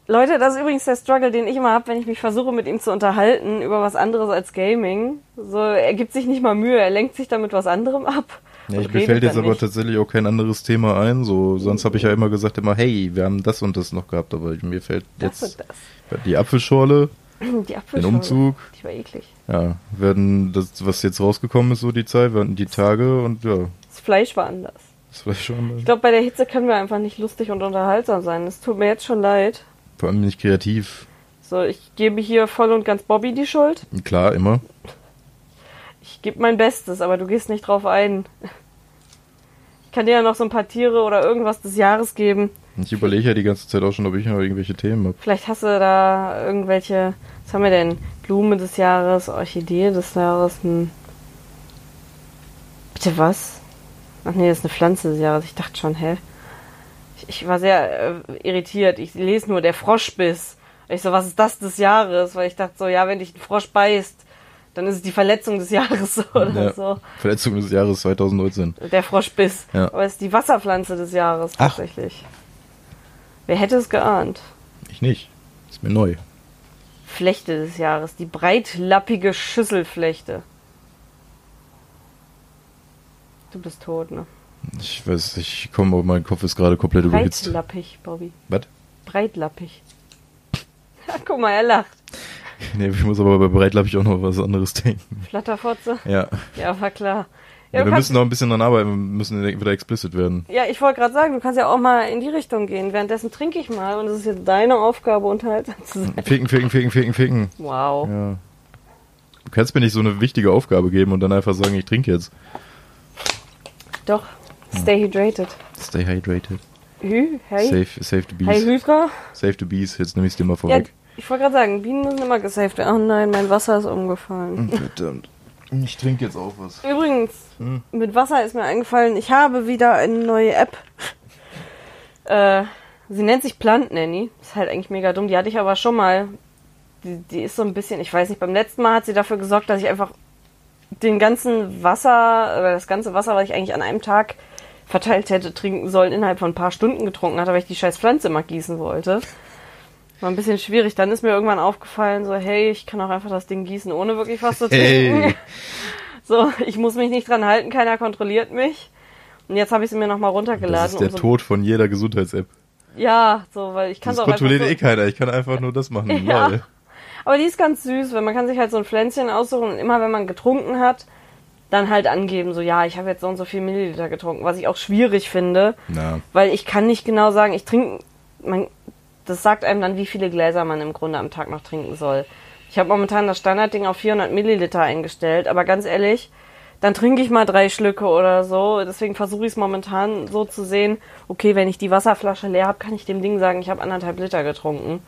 Leute, das ist übrigens der Struggle, den ich immer habe, wenn ich mich versuche, mit ihm zu unterhalten über was anderes als Gaming. So, er gibt sich nicht mal Mühe, er lenkt sich damit was anderem ab. Ja, ich, mir redet fällt jetzt aber nicht. tatsächlich auch kein anderes Thema ein. So, sonst habe ich ja immer gesagt immer, hey, wir haben das und das noch gehabt, aber mir fällt Das jetzt die Apfelschorle, [CLEARS THROAT] Die den Apfelschorle. Umzug. Die war eklig. Ja, werden das, was jetzt rausgekommen ist, so die Zeit, werden die Tage und ja, Das Fleisch war anders. das war schon Ich glaube, bei der Hitze können wir einfach nicht lustig und unterhaltsam sein. Es tut mir jetzt schon leid. vor allem nicht kreativ. So, ich gebe hier voll und ganz Bobby die Schuld. Klar, immer. Gebe mein Bestes, aber du gehst nicht drauf ein. Ich kann dir ja noch so ein paar Tiere oder irgendwas des Jahres geben. Ich überlege ja die ganze Zeit auch schon, ob ich noch irgendwelche Themen habe. Vielleicht hast du da irgendwelche, was haben wir denn? Blume des Jahres, Orchidee des Jahres, hm. Bitte was? Ach nee, das ist eine Pflanze des Jahres. Ich dachte schon, hä? Ich, ich war sehr äh, irritiert. Ich lese nur der Froschbiss. Ich so, was ist das des Jahres? Weil ich dachte so, ja, wenn dich ein Frosch beißt, dann ist es die Verletzung des Jahres so [LAUGHS] oder Ja. so. Verletzung des Jahres 2019. Der Froschbiss. Ja. Aber es ist die Wasserpflanze des Jahres Ach. tatsächlich. Wer hätte es geahnt? Ich nicht. Ist mir neu. Flechte des Jahres, die breitlappige Schüsselflechte. Du bist tot, ne? Ich weiß, ich komme, aber mein Kopf ist gerade komplett überhitzt. Breitlappig, Bobby. Was? Breitlappig. Ja, [LAUGHS] guck mal, er lacht. [LAUGHS] Nee, ich muss aber bei Breitlappig auch noch was anderes [LAUGHS] denken. Flatterfotze? Ja. Ja, war klar. Ja, du wir müssen noch ein bisschen dran arbeiten, wir müssen wieder explicit werden. ja ich wollte gerade sagen, du kannst ja auch mal in die Richtung gehen. Währenddessen trinke ich mal und es ist jetzt deine Aufgabe, unterhaltsam zu sein. Ficken, ficken, ficken, ficken, ficken. Wow. Ja. Du kannst mir nicht so eine wichtige Aufgabe geben und dann einfach sagen, ich trinke jetzt. Doch, stay hydrated. Stay hydrated. Hü, hey. Safe, save the bees. Hey, Hüfra. Save the bees, jetzt nehme ich es dir mal Ja, vorweg. Ich wollte gerade sagen, Bienen müssen immer gesaved werden. Oh nein, mein Wasser ist umgefallen. Verdammt. Ich trinke jetzt auch was. Übrigens, Hm. mit Wasser ist mir eingefallen, ich habe wieder eine neue App. Äh, sie nennt sich Plant Nanny. Ist halt eigentlich mega dumm. Die hatte ich aber schon mal. Die, die ist so ein bisschen, ich weiß nicht, beim letzten Mal hat sie dafür gesorgt, dass ich einfach den ganzen Wasser, oder das ganze Wasser, was ich eigentlich an einem Tag verteilt hätte trinken sollen, innerhalb von ein paar Stunden getrunken hatte, weil ich die scheiß Pflanze immer gießen wollte. War ein bisschen schwierig. Dann ist mir irgendwann aufgefallen, so, hey, ich kann auch einfach das Ding gießen, ohne wirklich was zu trinken. Hey. [LAUGHS] So, ich muss mich nicht dran halten, keiner kontrolliert mich. Und jetzt habe ich sie mir nochmal runtergeladen. Das ist der um so, Tod von jeder Gesundheits-App. Ja, so, weil ich kann Das auch einfach kontrolliert eh keiner. Ich kann einfach nur das machen. [LAUGHS] Ja. Lol. Aber die ist ganz süß, weil man kann sich halt so ein Pflänzchen aussuchen und immer wenn man getrunken hat, dann halt angeben, so ja, ich habe jetzt so und so viel Milliliter getrunken, was ich auch schwierig finde, Na, weil ich kann nicht genau sagen, ich trinke, man, das sagt einem dann, wie viele Gläser man im Grunde am Tag noch trinken soll. Ich habe momentan das Standardding auf 400 Milliliter eingestellt, aber ganz ehrlich, dann trinke ich mal drei Schlücke oder so. Deswegen versuche ich es momentan so zu sehen, okay, wenn ich die Wasserflasche leer habe, kann ich dem Ding sagen, ich habe anderthalb Liter getrunken.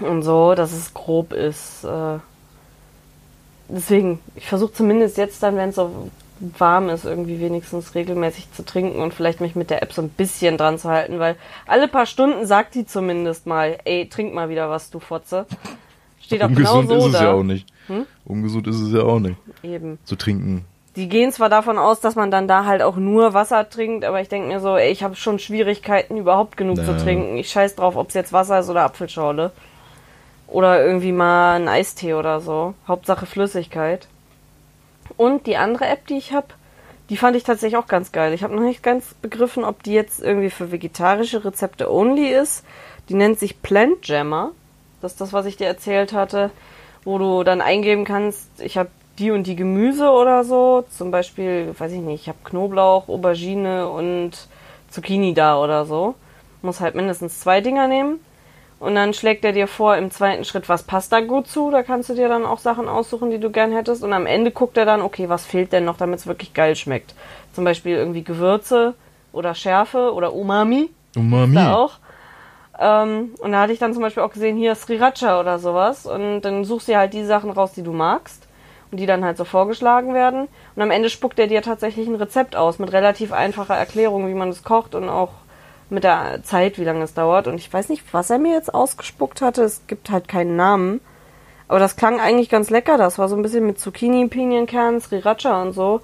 Und so, dass es grob ist. Äh, deswegen, ich versuche zumindest jetzt dann, wenn es so warm ist, irgendwie wenigstens regelmäßig zu trinken und vielleicht mich mit der App so ein bisschen dran zu halten, weil alle paar Stunden sagt die zumindest mal, ey, trink mal wieder was, du Fotze. Steht auch genau Ungesund so ist es da. ja auch nicht. Ungesund ist es ja auch nicht. Eben. Zu trinken. Die gehen zwar davon aus, dass man dann da halt auch nur Wasser trinkt, aber ich denke mir so, ey, ich habe schon Schwierigkeiten, überhaupt genug zu Ja. trinken. Ich scheiß drauf, ob es jetzt Wasser ist oder Apfelschorle. Oder irgendwie mal ein Eistee oder so. Hauptsache Flüssigkeit. Und die andere App, die ich habe, die fand ich tatsächlich auch ganz geil. Ich habe noch nicht ganz begriffen, ob die jetzt irgendwie für vegetarische Rezepte only ist. Die nennt sich Plant Jammer. Das ist das, was ich dir erzählt hatte, wo du dann eingeben kannst, ich habe die und die Gemüse oder so. Zum Beispiel, weiß ich nicht, ich habe Knoblauch, Aubergine und Zucchini da oder so. Muss halt mindestens zwei Dinger nehmen. Und dann schlägt er dir vor, im zweiten Schritt, was passt da gut zu. Da kannst du dir dann auch Sachen aussuchen, die du gern hättest. Und am Ende guckt er dann, okay, was fehlt denn noch, damit es wirklich geil schmeckt. Zum Beispiel irgendwie Gewürze oder Schärfe oder Umami. Umami. Da auch. Ähm, und da hatte ich dann zum Beispiel auch gesehen, hier Sriracha oder sowas. Und dann suchst du dir halt die Sachen raus, die du magst. Und die dann halt so vorgeschlagen werden. Und am Ende spuckt er dir tatsächlich ein Rezept aus mit relativ einfacher Erklärung, wie man es kocht und auch mit der Zeit, wie lange es dauert. Und ich weiß nicht, was er mir jetzt ausgespuckt hatte. Es gibt halt keinen Namen. Aber das klang eigentlich ganz lecker. Das war so ein bisschen mit Zucchini, Pinienkern, Sriracha und so.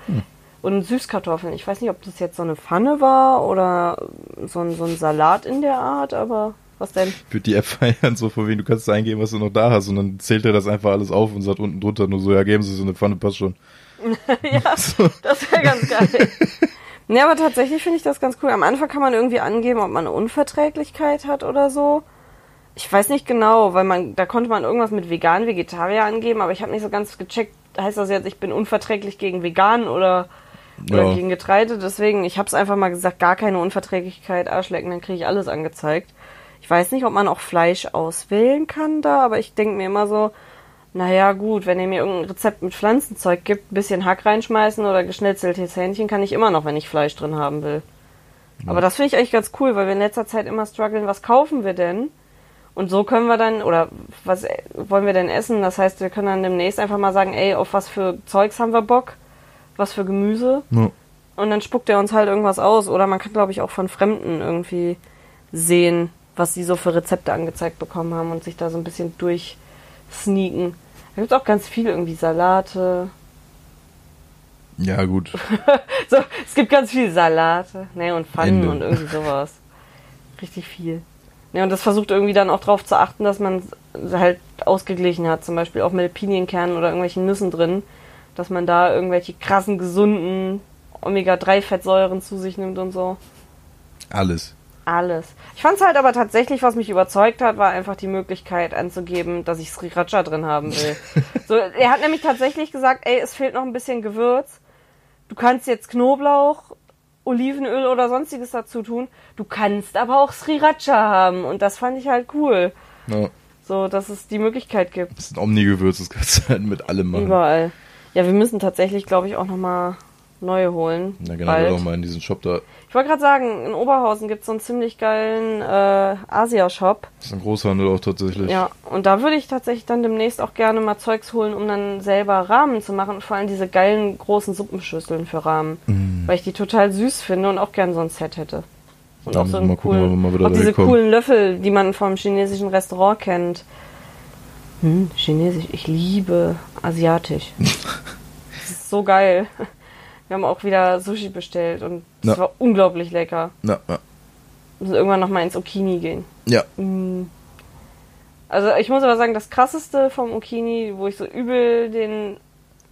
Und Süßkartoffeln. Ich weiß nicht, ob das jetzt so eine Pfanne war oder so ein, so ein Salat in der Art, aber was denn? Ich würde die App [LAUGHS] feiern, so von wegen, du kannst eingeben, was du noch da hast und dann zählt er das einfach alles auf und sagt unten drunter nur so, ja, geben Sie so eine Pfanne, passt schon. [LAUGHS] ja, [LAUGHS] So. das wäre ganz geil. Ne, aber tatsächlich finde ich das ganz cool. Am Anfang kann man irgendwie angeben, ob man eine Unverträglichkeit hat oder so. Ich weiß nicht genau, weil man, da konnte man irgendwas mit vegan, Vegetarier angeben, aber ich habe nicht so ganz gecheckt, heißt das jetzt, ich bin unverträglich gegen vegan oder, oder Ja. gegen Getreide. Deswegen, ich habe es einfach mal gesagt, gar keine Unverträglichkeit, Arschlecken, dann kriege ich alles angezeigt. Ich weiß nicht, ob man auch Fleisch auswählen kann da, aber ich denke mir immer so, naja, gut, wenn ihr mir irgendein Rezept mit Pflanzenzeug gibt, ein bisschen Hack reinschmeißen oder geschnetzeltes Hähnchen, kann ich immer noch, wenn ich Fleisch drin haben will. Aber das finde ich eigentlich ganz cool, weil wir in letzter Zeit immer strugglen, was kaufen wir denn? Und so können wir dann, oder was wollen wir denn essen? Das heißt, wir können dann demnächst einfach mal sagen, ey, auf was für Zeugs haben wir Bock? Was für Gemüse? Ja. Und dann spuckt er uns halt irgendwas aus. Oder man kann, glaube ich, auch von Fremden irgendwie sehen, was sie so für Rezepte angezeigt bekommen haben und sich da so ein bisschen durchsneaken. Da gibt es auch ganz viel irgendwie Salate. ja, gut. [LAUGHS] So, es gibt ganz viel Salate. Ne, und Pfannen Ende. und irgendwie sowas. Richtig viel. Ne, und das versucht irgendwie dann auch darauf zu achten, dass man es halt ausgeglichen hat. Zum Beispiel auch mit Pinienkernen oder irgendwelchen Nüssen drin. Dass man da irgendwelche krassen, gesunden Omega-3-Fettsäuren zu sich nimmt und so. Alles. Alles. Ich fand es halt aber tatsächlich, was mich überzeugt hat, war einfach die Möglichkeit anzugeben, dass ich Sriracha drin haben will. [LAUGHS] so, er hat nämlich tatsächlich gesagt, ey, es fehlt noch ein bisschen Gewürz. Du kannst jetzt Knoblauch, Olivenöl oder sonstiges dazu tun. Du kannst aber auch Sriracha haben. Und das fand ich halt cool. Ja. So, dass es die Möglichkeit gibt. Das ist ein Omni-Gewürz, das kannst du halt mit allem machen. Überall. Ja, wir müssen tatsächlich, glaube ich, auch nochmal neue holen. Na, genau, bald. auch mal in diesen Shop da. Ich wollte gerade sagen, in Oberhausen gibt es so einen ziemlich geilen äh, Asia-Shop. Das ist ein Großhandel auch tatsächlich. Ja, und da würde ich tatsächlich dann demnächst auch gerne mal Zeugs holen, um dann selber Rahmen zu machen. Und vor allem diese geilen großen Suppenschüsseln für Rahmen. Mhm. Weil ich die total süß finde und auch gern so ein Set hätte. Und Da auch so wir einen mal gucken, coolen, wann wir auch diese reinkommen. coolen Löffel, die man vom chinesischen Restaurant kennt. Hm, Chinesisch, ich liebe asiatisch. [LAUGHS] das ist so geil. Wir haben auch wieder Sushi bestellt und es Ja. war unglaublich lecker. Ja. Wir müssen irgendwann nochmal ins Okini gehen. ja. Also ich muss aber sagen, das krasseste vom Okini, wo ich so übel den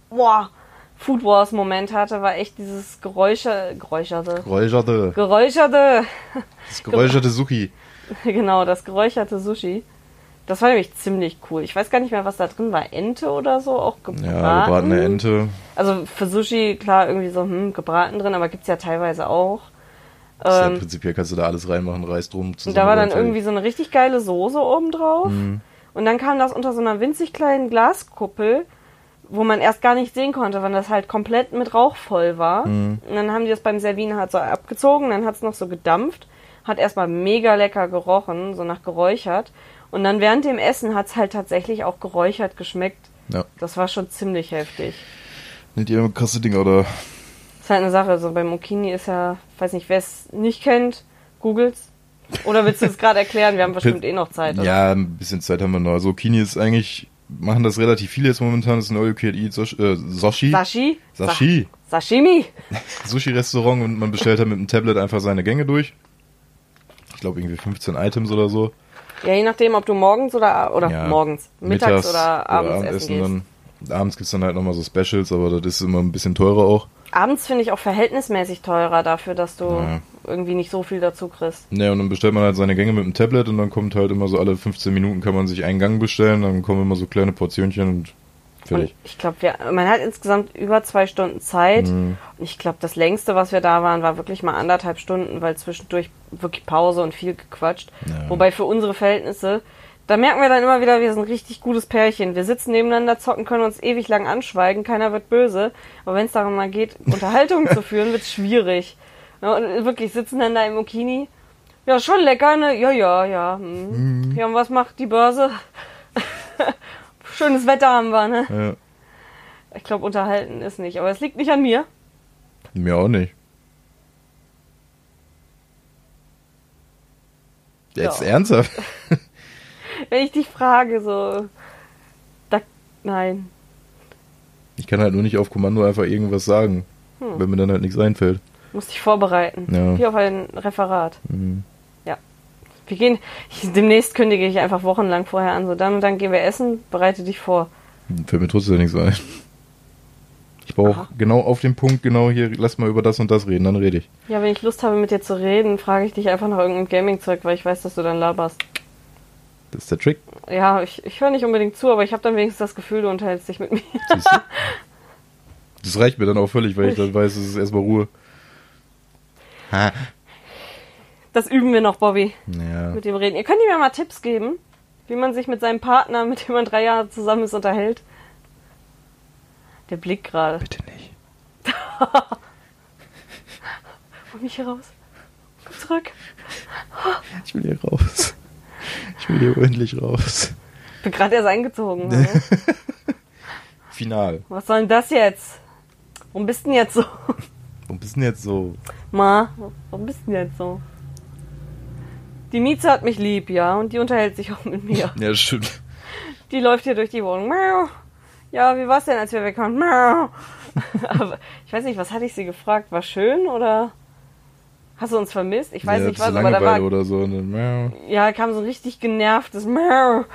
boah, Food Wars Moment hatte, war echt dieses Geräusche, geräucherte, Geräucherte. geräucherte, Das geräucherte Suki. [LAUGHS] genau, das geräucherte Sushi. Das war nämlich ziemlich cool. Ich weiß gar nicht mehr, was da drin war. Ente oder so, auch gebraten. Ja, gebratene Ente. Also für Sushi, klar, irgendwie so, hm, gebraten drin, aber gibt's ja teilweise auch. Das ist ja Ähm, prinzipiell kannst du da alles reinmachen, Reis drum. Und da war dann irgendwie so eine richtig geile Soße oben drauf. Mhm. Und dann kam das unter so einer winzig kleinen Glaskuppel, wo man erst gar nicht sehen konnte, weil das halt komplett mit Rauch voll war. Mhm. Und dann haben die das beim Servieren halt so abgezogen, dann hat es noch so gedampft, hat erstmal mega lecker gerochen, so nach geräuchert. Und dann während dem Essen hat es halt tatsächlich auch geräuchert geschmeckt. Ja. Das war schon ziemlich heftig. Nicht immer krasse Dinger, oder? ist halt eine Sache. So beim Mokini ist ja, weiß nicht, wer es nicht kennt, googelt's. Oder willst du es gerade erklären? Wir haben bestimmt eh noch Zeit. Oder? Ja, ein bisschen Zeit haben wir noch. Also Kini ist eigentlich, machen das relativ viele jetzt momentan, das ist ein All You Can Eat Soshi, äh, Soshi. Sashi? Sashi. Sa Sashimi? [LAUGHS] Sushi-Restaurant und man bestellt halt mit dem Tablet einfach seine Gänge durch. Ich glaube irgendwie 15 Items oder so. Ja, je nachdem, ob du morgens oder, oder Ja, morgens, mittags, oder abends essen gehst. dann. Abends gibt's dann halt nochmal so Specials, aber das ist immer ein bisschen teurer auch. Abends finde ich auch verhältnismäßig teurer dafür, dass du Ja. irgendwie nicht so viel dazu kriegst. Ne, und dann bestellt man halt seine Gänge mit dem Tablet und dann kommt halt immer so alle 15 Minuten kann man sich einen Gang bestellen, dann kommen immer so kleine Portionchen und Und fertig. ich glaube, man hat insgesamt über zwei Stunden Zeit. Mhm. Und ich glaube, das längste, was wir da waren, war wirklich mal anderthalb Stunden, weil zwischendurch wirklich Pause und viel gequatscht. Ja. Wobei für unsere Verhältnisse, da merken wir dann immer wieder, wir sind ein richtig gutes Pärchen. Wir sitzen nebeneinander, zocken, können uns ewig lang anschweigen, keiner wird böse. Aber wenn es darum mal geht, [LAUGHS] Unterhaltung zu führen, wird es schwierig. Ja, und wirklich sitzen dann da im Okini. Ja, schon lecker, ne? Ja, ja, ja. Hm. Ja, und was macht die Börse? [LAUGHS] Schönes Wetter haben wir, ne? Ja, Ich glaube, unterhalten ist nicht, aber es liegt nicht an mir. mir auch nicht. Jetzt Ja. ernsthaft? [LAUGHS] Wenn ich dich frage, so. Da, nein. Ich kann halt nur nicht auf Kommando einfach irgendwas sagen, Hm. wenn mir dann halt nichts einfällt. Muss dich vorbereiten. Ja. Wie auf ein Referat. Mhm. Wir gehen. Ich, demnächst kündige ich einfach wochenlang vorher an. So, dann und dann gehen wir essen. Bereite dich vor. Fällt mir trotzdem nichts ein. Ich brauche genau auf den Punkt, genau hier, lass mal über das und das reden, dann rede ich. Ja, wenn ich Lust habe, mit dir zu reden, frage ich dich einfach nach irgendeinem Gaming-Zeug, weil ich weiß, dass du dann laberst. Das ist der Trick. Ja, ich, ich höre nicht unbedingt zu, aber ich habe dann wenigstens das Gefühl, du unterhältst dich mit mir. [LAUGHS] Das reicht mir dann auch völlig, weil ich dann weiß, es ist erstmal Ruhe. Ha. Das üben wir noch, Bobby. Ja. mit dem reden. Ihr könnt mir mal Tipps geben, wie man sich mit seinem Partner, mit dem man drei Jahre zusammen ist, unterhält. Der Blick gerade. Bitte nicht. [LAUGHS] Hol mich hier raus. Komm zurück. Ich will hier raus. Ich will hier endlich raus. Bin gerade erst eingezogen. [LAUGHS] Final. Was soll denn das jetzt? Warum bist du denn jetzt so? Warum bist du denn jetzt so? Ma, warum bist du denn jetzt so? Die Mieze hat mich lieb, ja, und die unterhält sich auch mit mir. Ja, das stimmt. Die läuft hier durch die Wohnung. Miau. Ja, wie war's denn, als wir wegkamen? Miau. [LAUGHS] Aber ich weiß nicht, was hatte ich sie gefragt? War schön oder hast du uns vermisst? Ich weiß ja, nicht was, aber da war oder so. Miau. ja, kam so ein richtig genervtes Miau.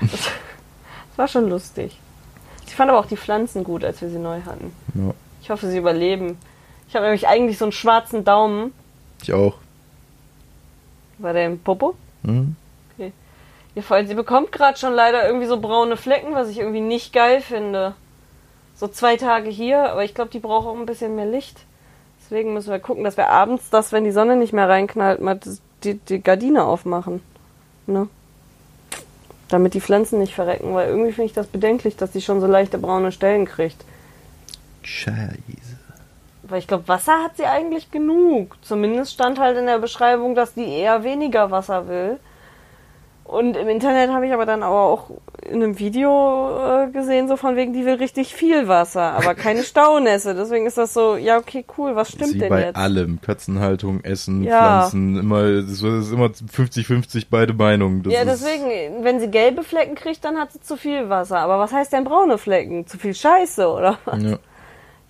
Das, das war schon lustig. Ich fand aber auch die Pflanzen gut, als wir sie neu hatten. Ja, Ich hoffe, sie überleben. Ich habe nämlich eigentlich so einen schwarzen Daumen. ich auch. War der im Popo? Hm? Ja, vor allem, sie bekommt gerade schon leider irgendwie so braune Flecken, was ich irgendwie nicht geil finde. So zwei Tage hier, aber ich glaube, die braucht auch ein bisschen mehr Licht. Deswegen müssen wir gucken, dass wir abends das, wenn die Sonne nicht mehr reinknallt, mal die, die Gardine aufmachen. Ne? Damit die Pflanzen nicht verrecken, weil irgendwie finde ich das bedenklich, dass die schon so leichte braune Stellen kriegt. Scheiße. Weil ich glaube, Wasser hat sie eigentlich genug. Zumindest stand halt in der Beschreibung, dass die eher weniger Wasser will. Und im Internet habe ich aber dann aber auch in einem Video äh, gesehen, so von wegen, die will richtig viel Wasser, aber keine [LAUGHS] Staunässe. Deswegen ist das so, ja, okay, cool, was stimmt Wie denn bei jetzt? allem. Katzenhaltung, Essen, Ja. Pflanzen, immer, das ist immer 50-50 beide Meinungen. Das ja, deswegen, wenn sie gelbe Flecken kriegt, dann hat sie zu viel Wasser. Aber was heißt denn braune Flecken? Zu viel Scheiße, oder? was? Ja.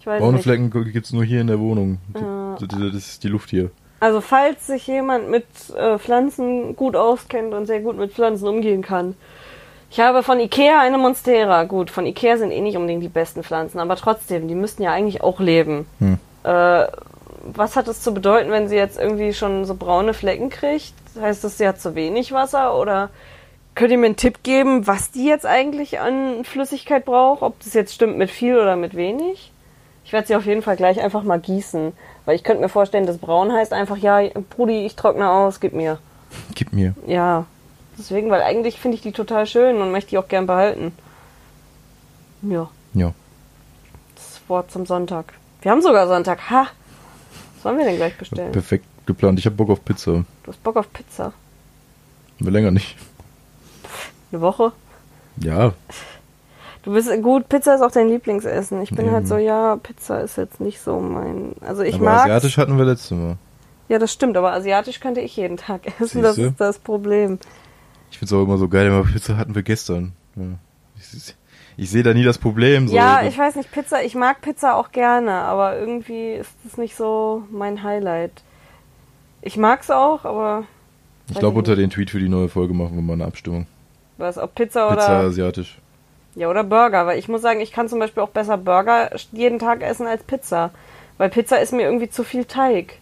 Ich weiß Braune nicht. Flecken gibt's nur hier in der Wohnung. Ja. Das, das ist die Luft hier. Also falls sich jemand mit äh, Pflanzen gut auskennt und sehr gut mit Pflanzen umgehen kann. Ich habe von Ikea eine Monstera. Gut, von Ikea sind eh nicht unbedingt die besten Pflanzen, aber trotzdem, die müssten ja eigentlich auch leben. Hm. Äh, was hat es zu bedeuten, wenn sie jetzt irgendwie schon so braune Flecken kriegt? Heißt das, sie hat zu wenig Wasser oder könnt ihr mir einen Tipp geben, was die jetzt eigentlich an Flüssigkeit braucht? Ob das jetzt stimmt mit viel oder mit wenig? Ich werde sie auf jeden Fall gleich einfach mal gießen. Weil ich könnte mir vorstellen, dass braun heißt einfach, ja, Brudi, ich trockne aus, gib mir. [LAUGHS] Gib mir. Ja. Deswegen, weil eigentlich finde ich die total schön und möchte die auch gern behalten. Ja, Ja. das Wort zum Sonntag. Wir haben sogar Sonntag. Ha! Was wollen wir denn gleich bestellen? Perfekt geplant. Ich hab Bock auf Pizza. Du hast Bock auf Pizza. Aber länger nicht. Eine Woche? Ja. Du bist gut, Pizza ist auch dein Lieblingsessen. Ich bin Eben. halt so, ja, Pizza ist jetzt nicht so mein. Also ich aber mag. asiatisch hatten wir letztes Mal. Ja, das stimmt, aber asiatisch könnte ich jeden Tag essen. Das Siehste? ist das Problem. Ich find's auch immer so geil, aber Pizza hatten wir gestern. Ja. Ich, ich sehe da nie das Problem. So. ja, ich weiß nicht, Pizza, ich mag Pizza auch gerne, aber irgendwie ist das nicht so mein Highlight. Ich mag's auch, aber ich glaube, unter den Tweet für die neue Folge machen wir mal eine Abstimmung. was, ob Pizza oder. Pizza asiatisch. Ja, oder Burger, weil ich muss sagen, ich kann zum Beispiel auch besser Burger jeden Tag essen als Pizza. Weil Pizza ist mir irgendwie zu viel Teig.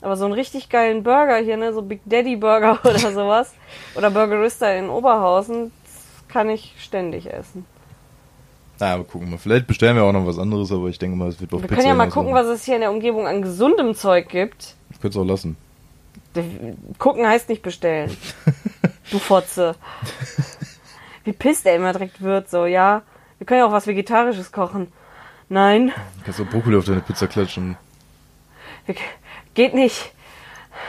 Aber so einen richtig geilen Burger hier, ne, so Big Daddy Burger [LAUGHS] oder sowas, oder Burgerista in Oberhausen, das kann ich ständig essen. Na, aber gucken wir. Vielleicht bestellen wir auch noch was anderes, aber ich denke mal, es wird auf Wir Pizza können ja mal gucken, was es hier in der Umgebung an gesundem Zeug gibt. Ich könnte es auch lassen. Gucken heißt nicht bestellen. [LAUGHS] Du Fotze. Wie pisst er immer direkt wird, so, ja. Wir können ja auch was Vegetarisches kochen. Nein. Du kannst auch Brokkoli auf deine Pizza klatschen. Geht nicht.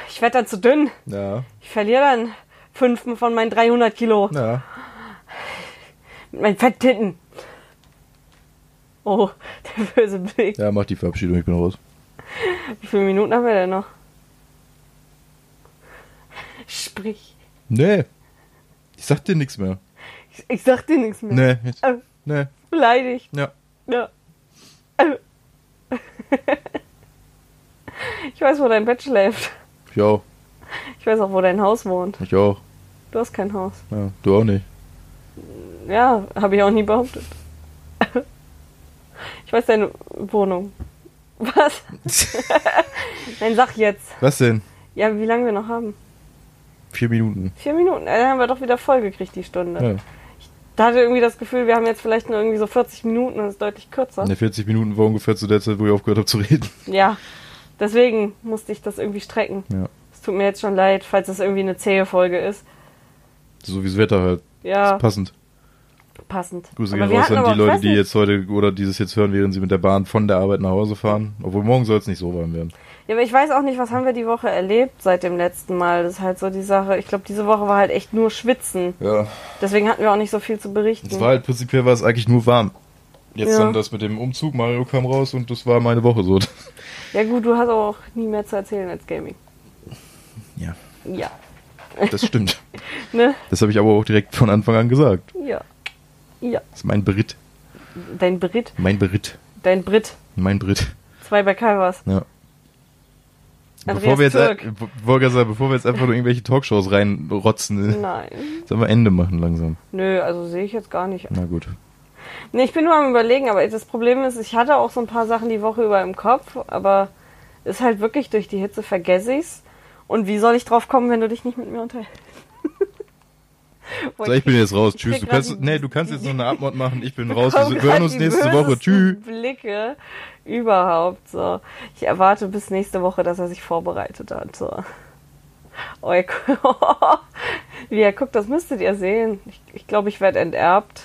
Ich werde dann zu dünn. Ja. Ich verliere dann fünf von meinen 300 Kilo Ja. mit meinen Fetttitten. Oh, der böse Blick. Ja, mach die Verabschiedung, ich bin raus. Wie viele Minuten haben wir denn noch? Sprich. Nee. Ich sag dir nichts mehr. Ich, ich sag dir nichts mehr. Nee. Jetzt. Äh, Nee. beleidigt. Ja. Ja. Äh. Ich weiß, wo dein Bett schläft. Ich auch. Ich weiß auch, wo dein Haus wohnt. Ich auch. Du hast kein Haus. Ja. Du auch nicht. Ja, habe ich auch nie behauptet. Ich weiß deine Wohnung. Was? [LAUGHS] Nein, sag jetzt. Was denn? Ja, wie lange wir noch haben? Vier Minuten. Vier Minuten. Äh, Dann haben wir doch wieder voll gekriegt, die Stunde. Ja. Da hatte irgendwie das Gefühl, wir haben jetzt vielleicht nur irgendwie so 40 Minuten und es ist deutlich kürzer. In der 40 Minuten war ungefähr zu der Zeit, wo ich aufgehört habe zu reden. Ja, deswegen musste ich das irgendwie strecken. Ja. Es tut mir jetzt schon leid, falls das irgendwie eine zähe Folge ist. So wie das Wetter halt. Ja, Ist passend. passend. Grüße gehen raus an die Leute, die jetzt heute oder dieses jetzt hören, während sie mit der Bahn von der Arbeit nach Hause fahren. Obwohl morgen soll es nicht so warm werden. Ja, aber ich weiß auch nicht, was haben wir die Woche erlebt seit dem letzten Mal. Das ist halt so die Sache. Ich glaube, diese Woche war halt echt nur Schwitzen. Ja. Deswegen hatten wir auch nicht so viel zu berichten. Es war halt prinzipiell war es eigentlich nur warm. Jetzt Ja. dann das mit dem Umzug, Mario kam raus und das war meine Woche so. Ja gut, du hast auch nie mehr zu erzählen als Gaming. Ja, Ja. das stimmt. [LAUGHS] Ne? Das habe ich aber auch direkt von Anfang an gesagt. Ja. Ja. Das ist mein Brit. Dein Brit. Mein Brit. Dein Brit. Mein Brit. Zwei bei Calvas. Ja. Bevor wir, jetzt, äh, sagen, bevor wir jetzt einfach nur irgendwelche Talkshows reinrotzen, [LAUGHS] Nein. sollen wir Ende machen langsam. Nö, also sehe ich jetzt gar nicht. Na gut. Nee, ich bin nur am überlegen, aber das Problem ist, ich hatte auch so ein paar Sachen die Woche über im Kopf, aber ist halt wirklich durch die Hitze vergesse ich's. Und wie soll ich drauf kommen, wenn du dich nicht mit mir unterhältst? [LAUGHS] [LAUGHS] So, ich bin jetzt raus. Tschüss. Du kannst, nee, du kannst jetzt noch eine [LAUGHS] Abmord machen. Ich bin raus. Wir hören uns nächste Woche. Tschüss. Blicke überhaupt so. Ich erwarte bis nächste Woche, dass er sich vorbereitet hat. So. Oh, [LAUGHS] er, wie er guckt, das müsstet ihr sehen. Ich glaube, ich, glaub, ich werde enterbt.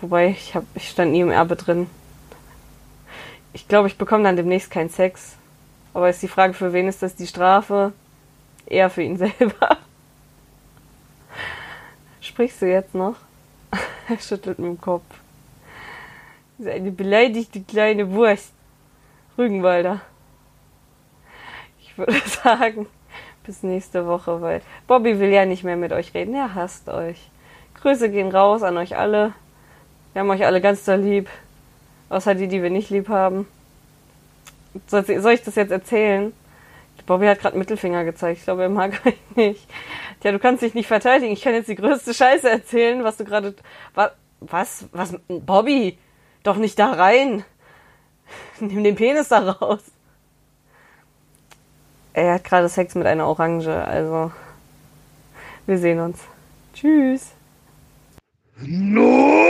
Wobei, ich, hab, ich stand nie im Erbe drin. Ich glaube, ich bekomme dann demnächst keinen Sex. Aber ist die Frage, für wen ist das die Strafe? Eher für ihn selber. Sprichst du jetzt noch? [LAUGHS] Er schüttelt mit dem Kopf. Das ist eine beleidigte kleine Wurst. Rügenwalder. Ich würde [LAUGHS] sagen, bis nächste Woche, weil Bobby will ja nicht mehr mit euch reden. Er hasst euch. Grüße gehen raus an euch alle. Wir haben euch alle ganz doll lieb. Außer die, die wir nicht lieb haben. Soll ich das jetzt erzählen? Bobby hat gerade Mittelfinger gezeigt. Ich glaube, er mag [LAUGHS] euch nicht. Tja, du kannst dich nicht verteidigen. Ich kann jetzt die größte Scheiße erzählen, was du gerade. wa- Was? Was? Bobby! Doch nicht da rein! [LAUGHS] Nimm den Penis da raus! Er hat gerade Sex mit einer Orange, also. Wir sehen uns. Tschüss! No!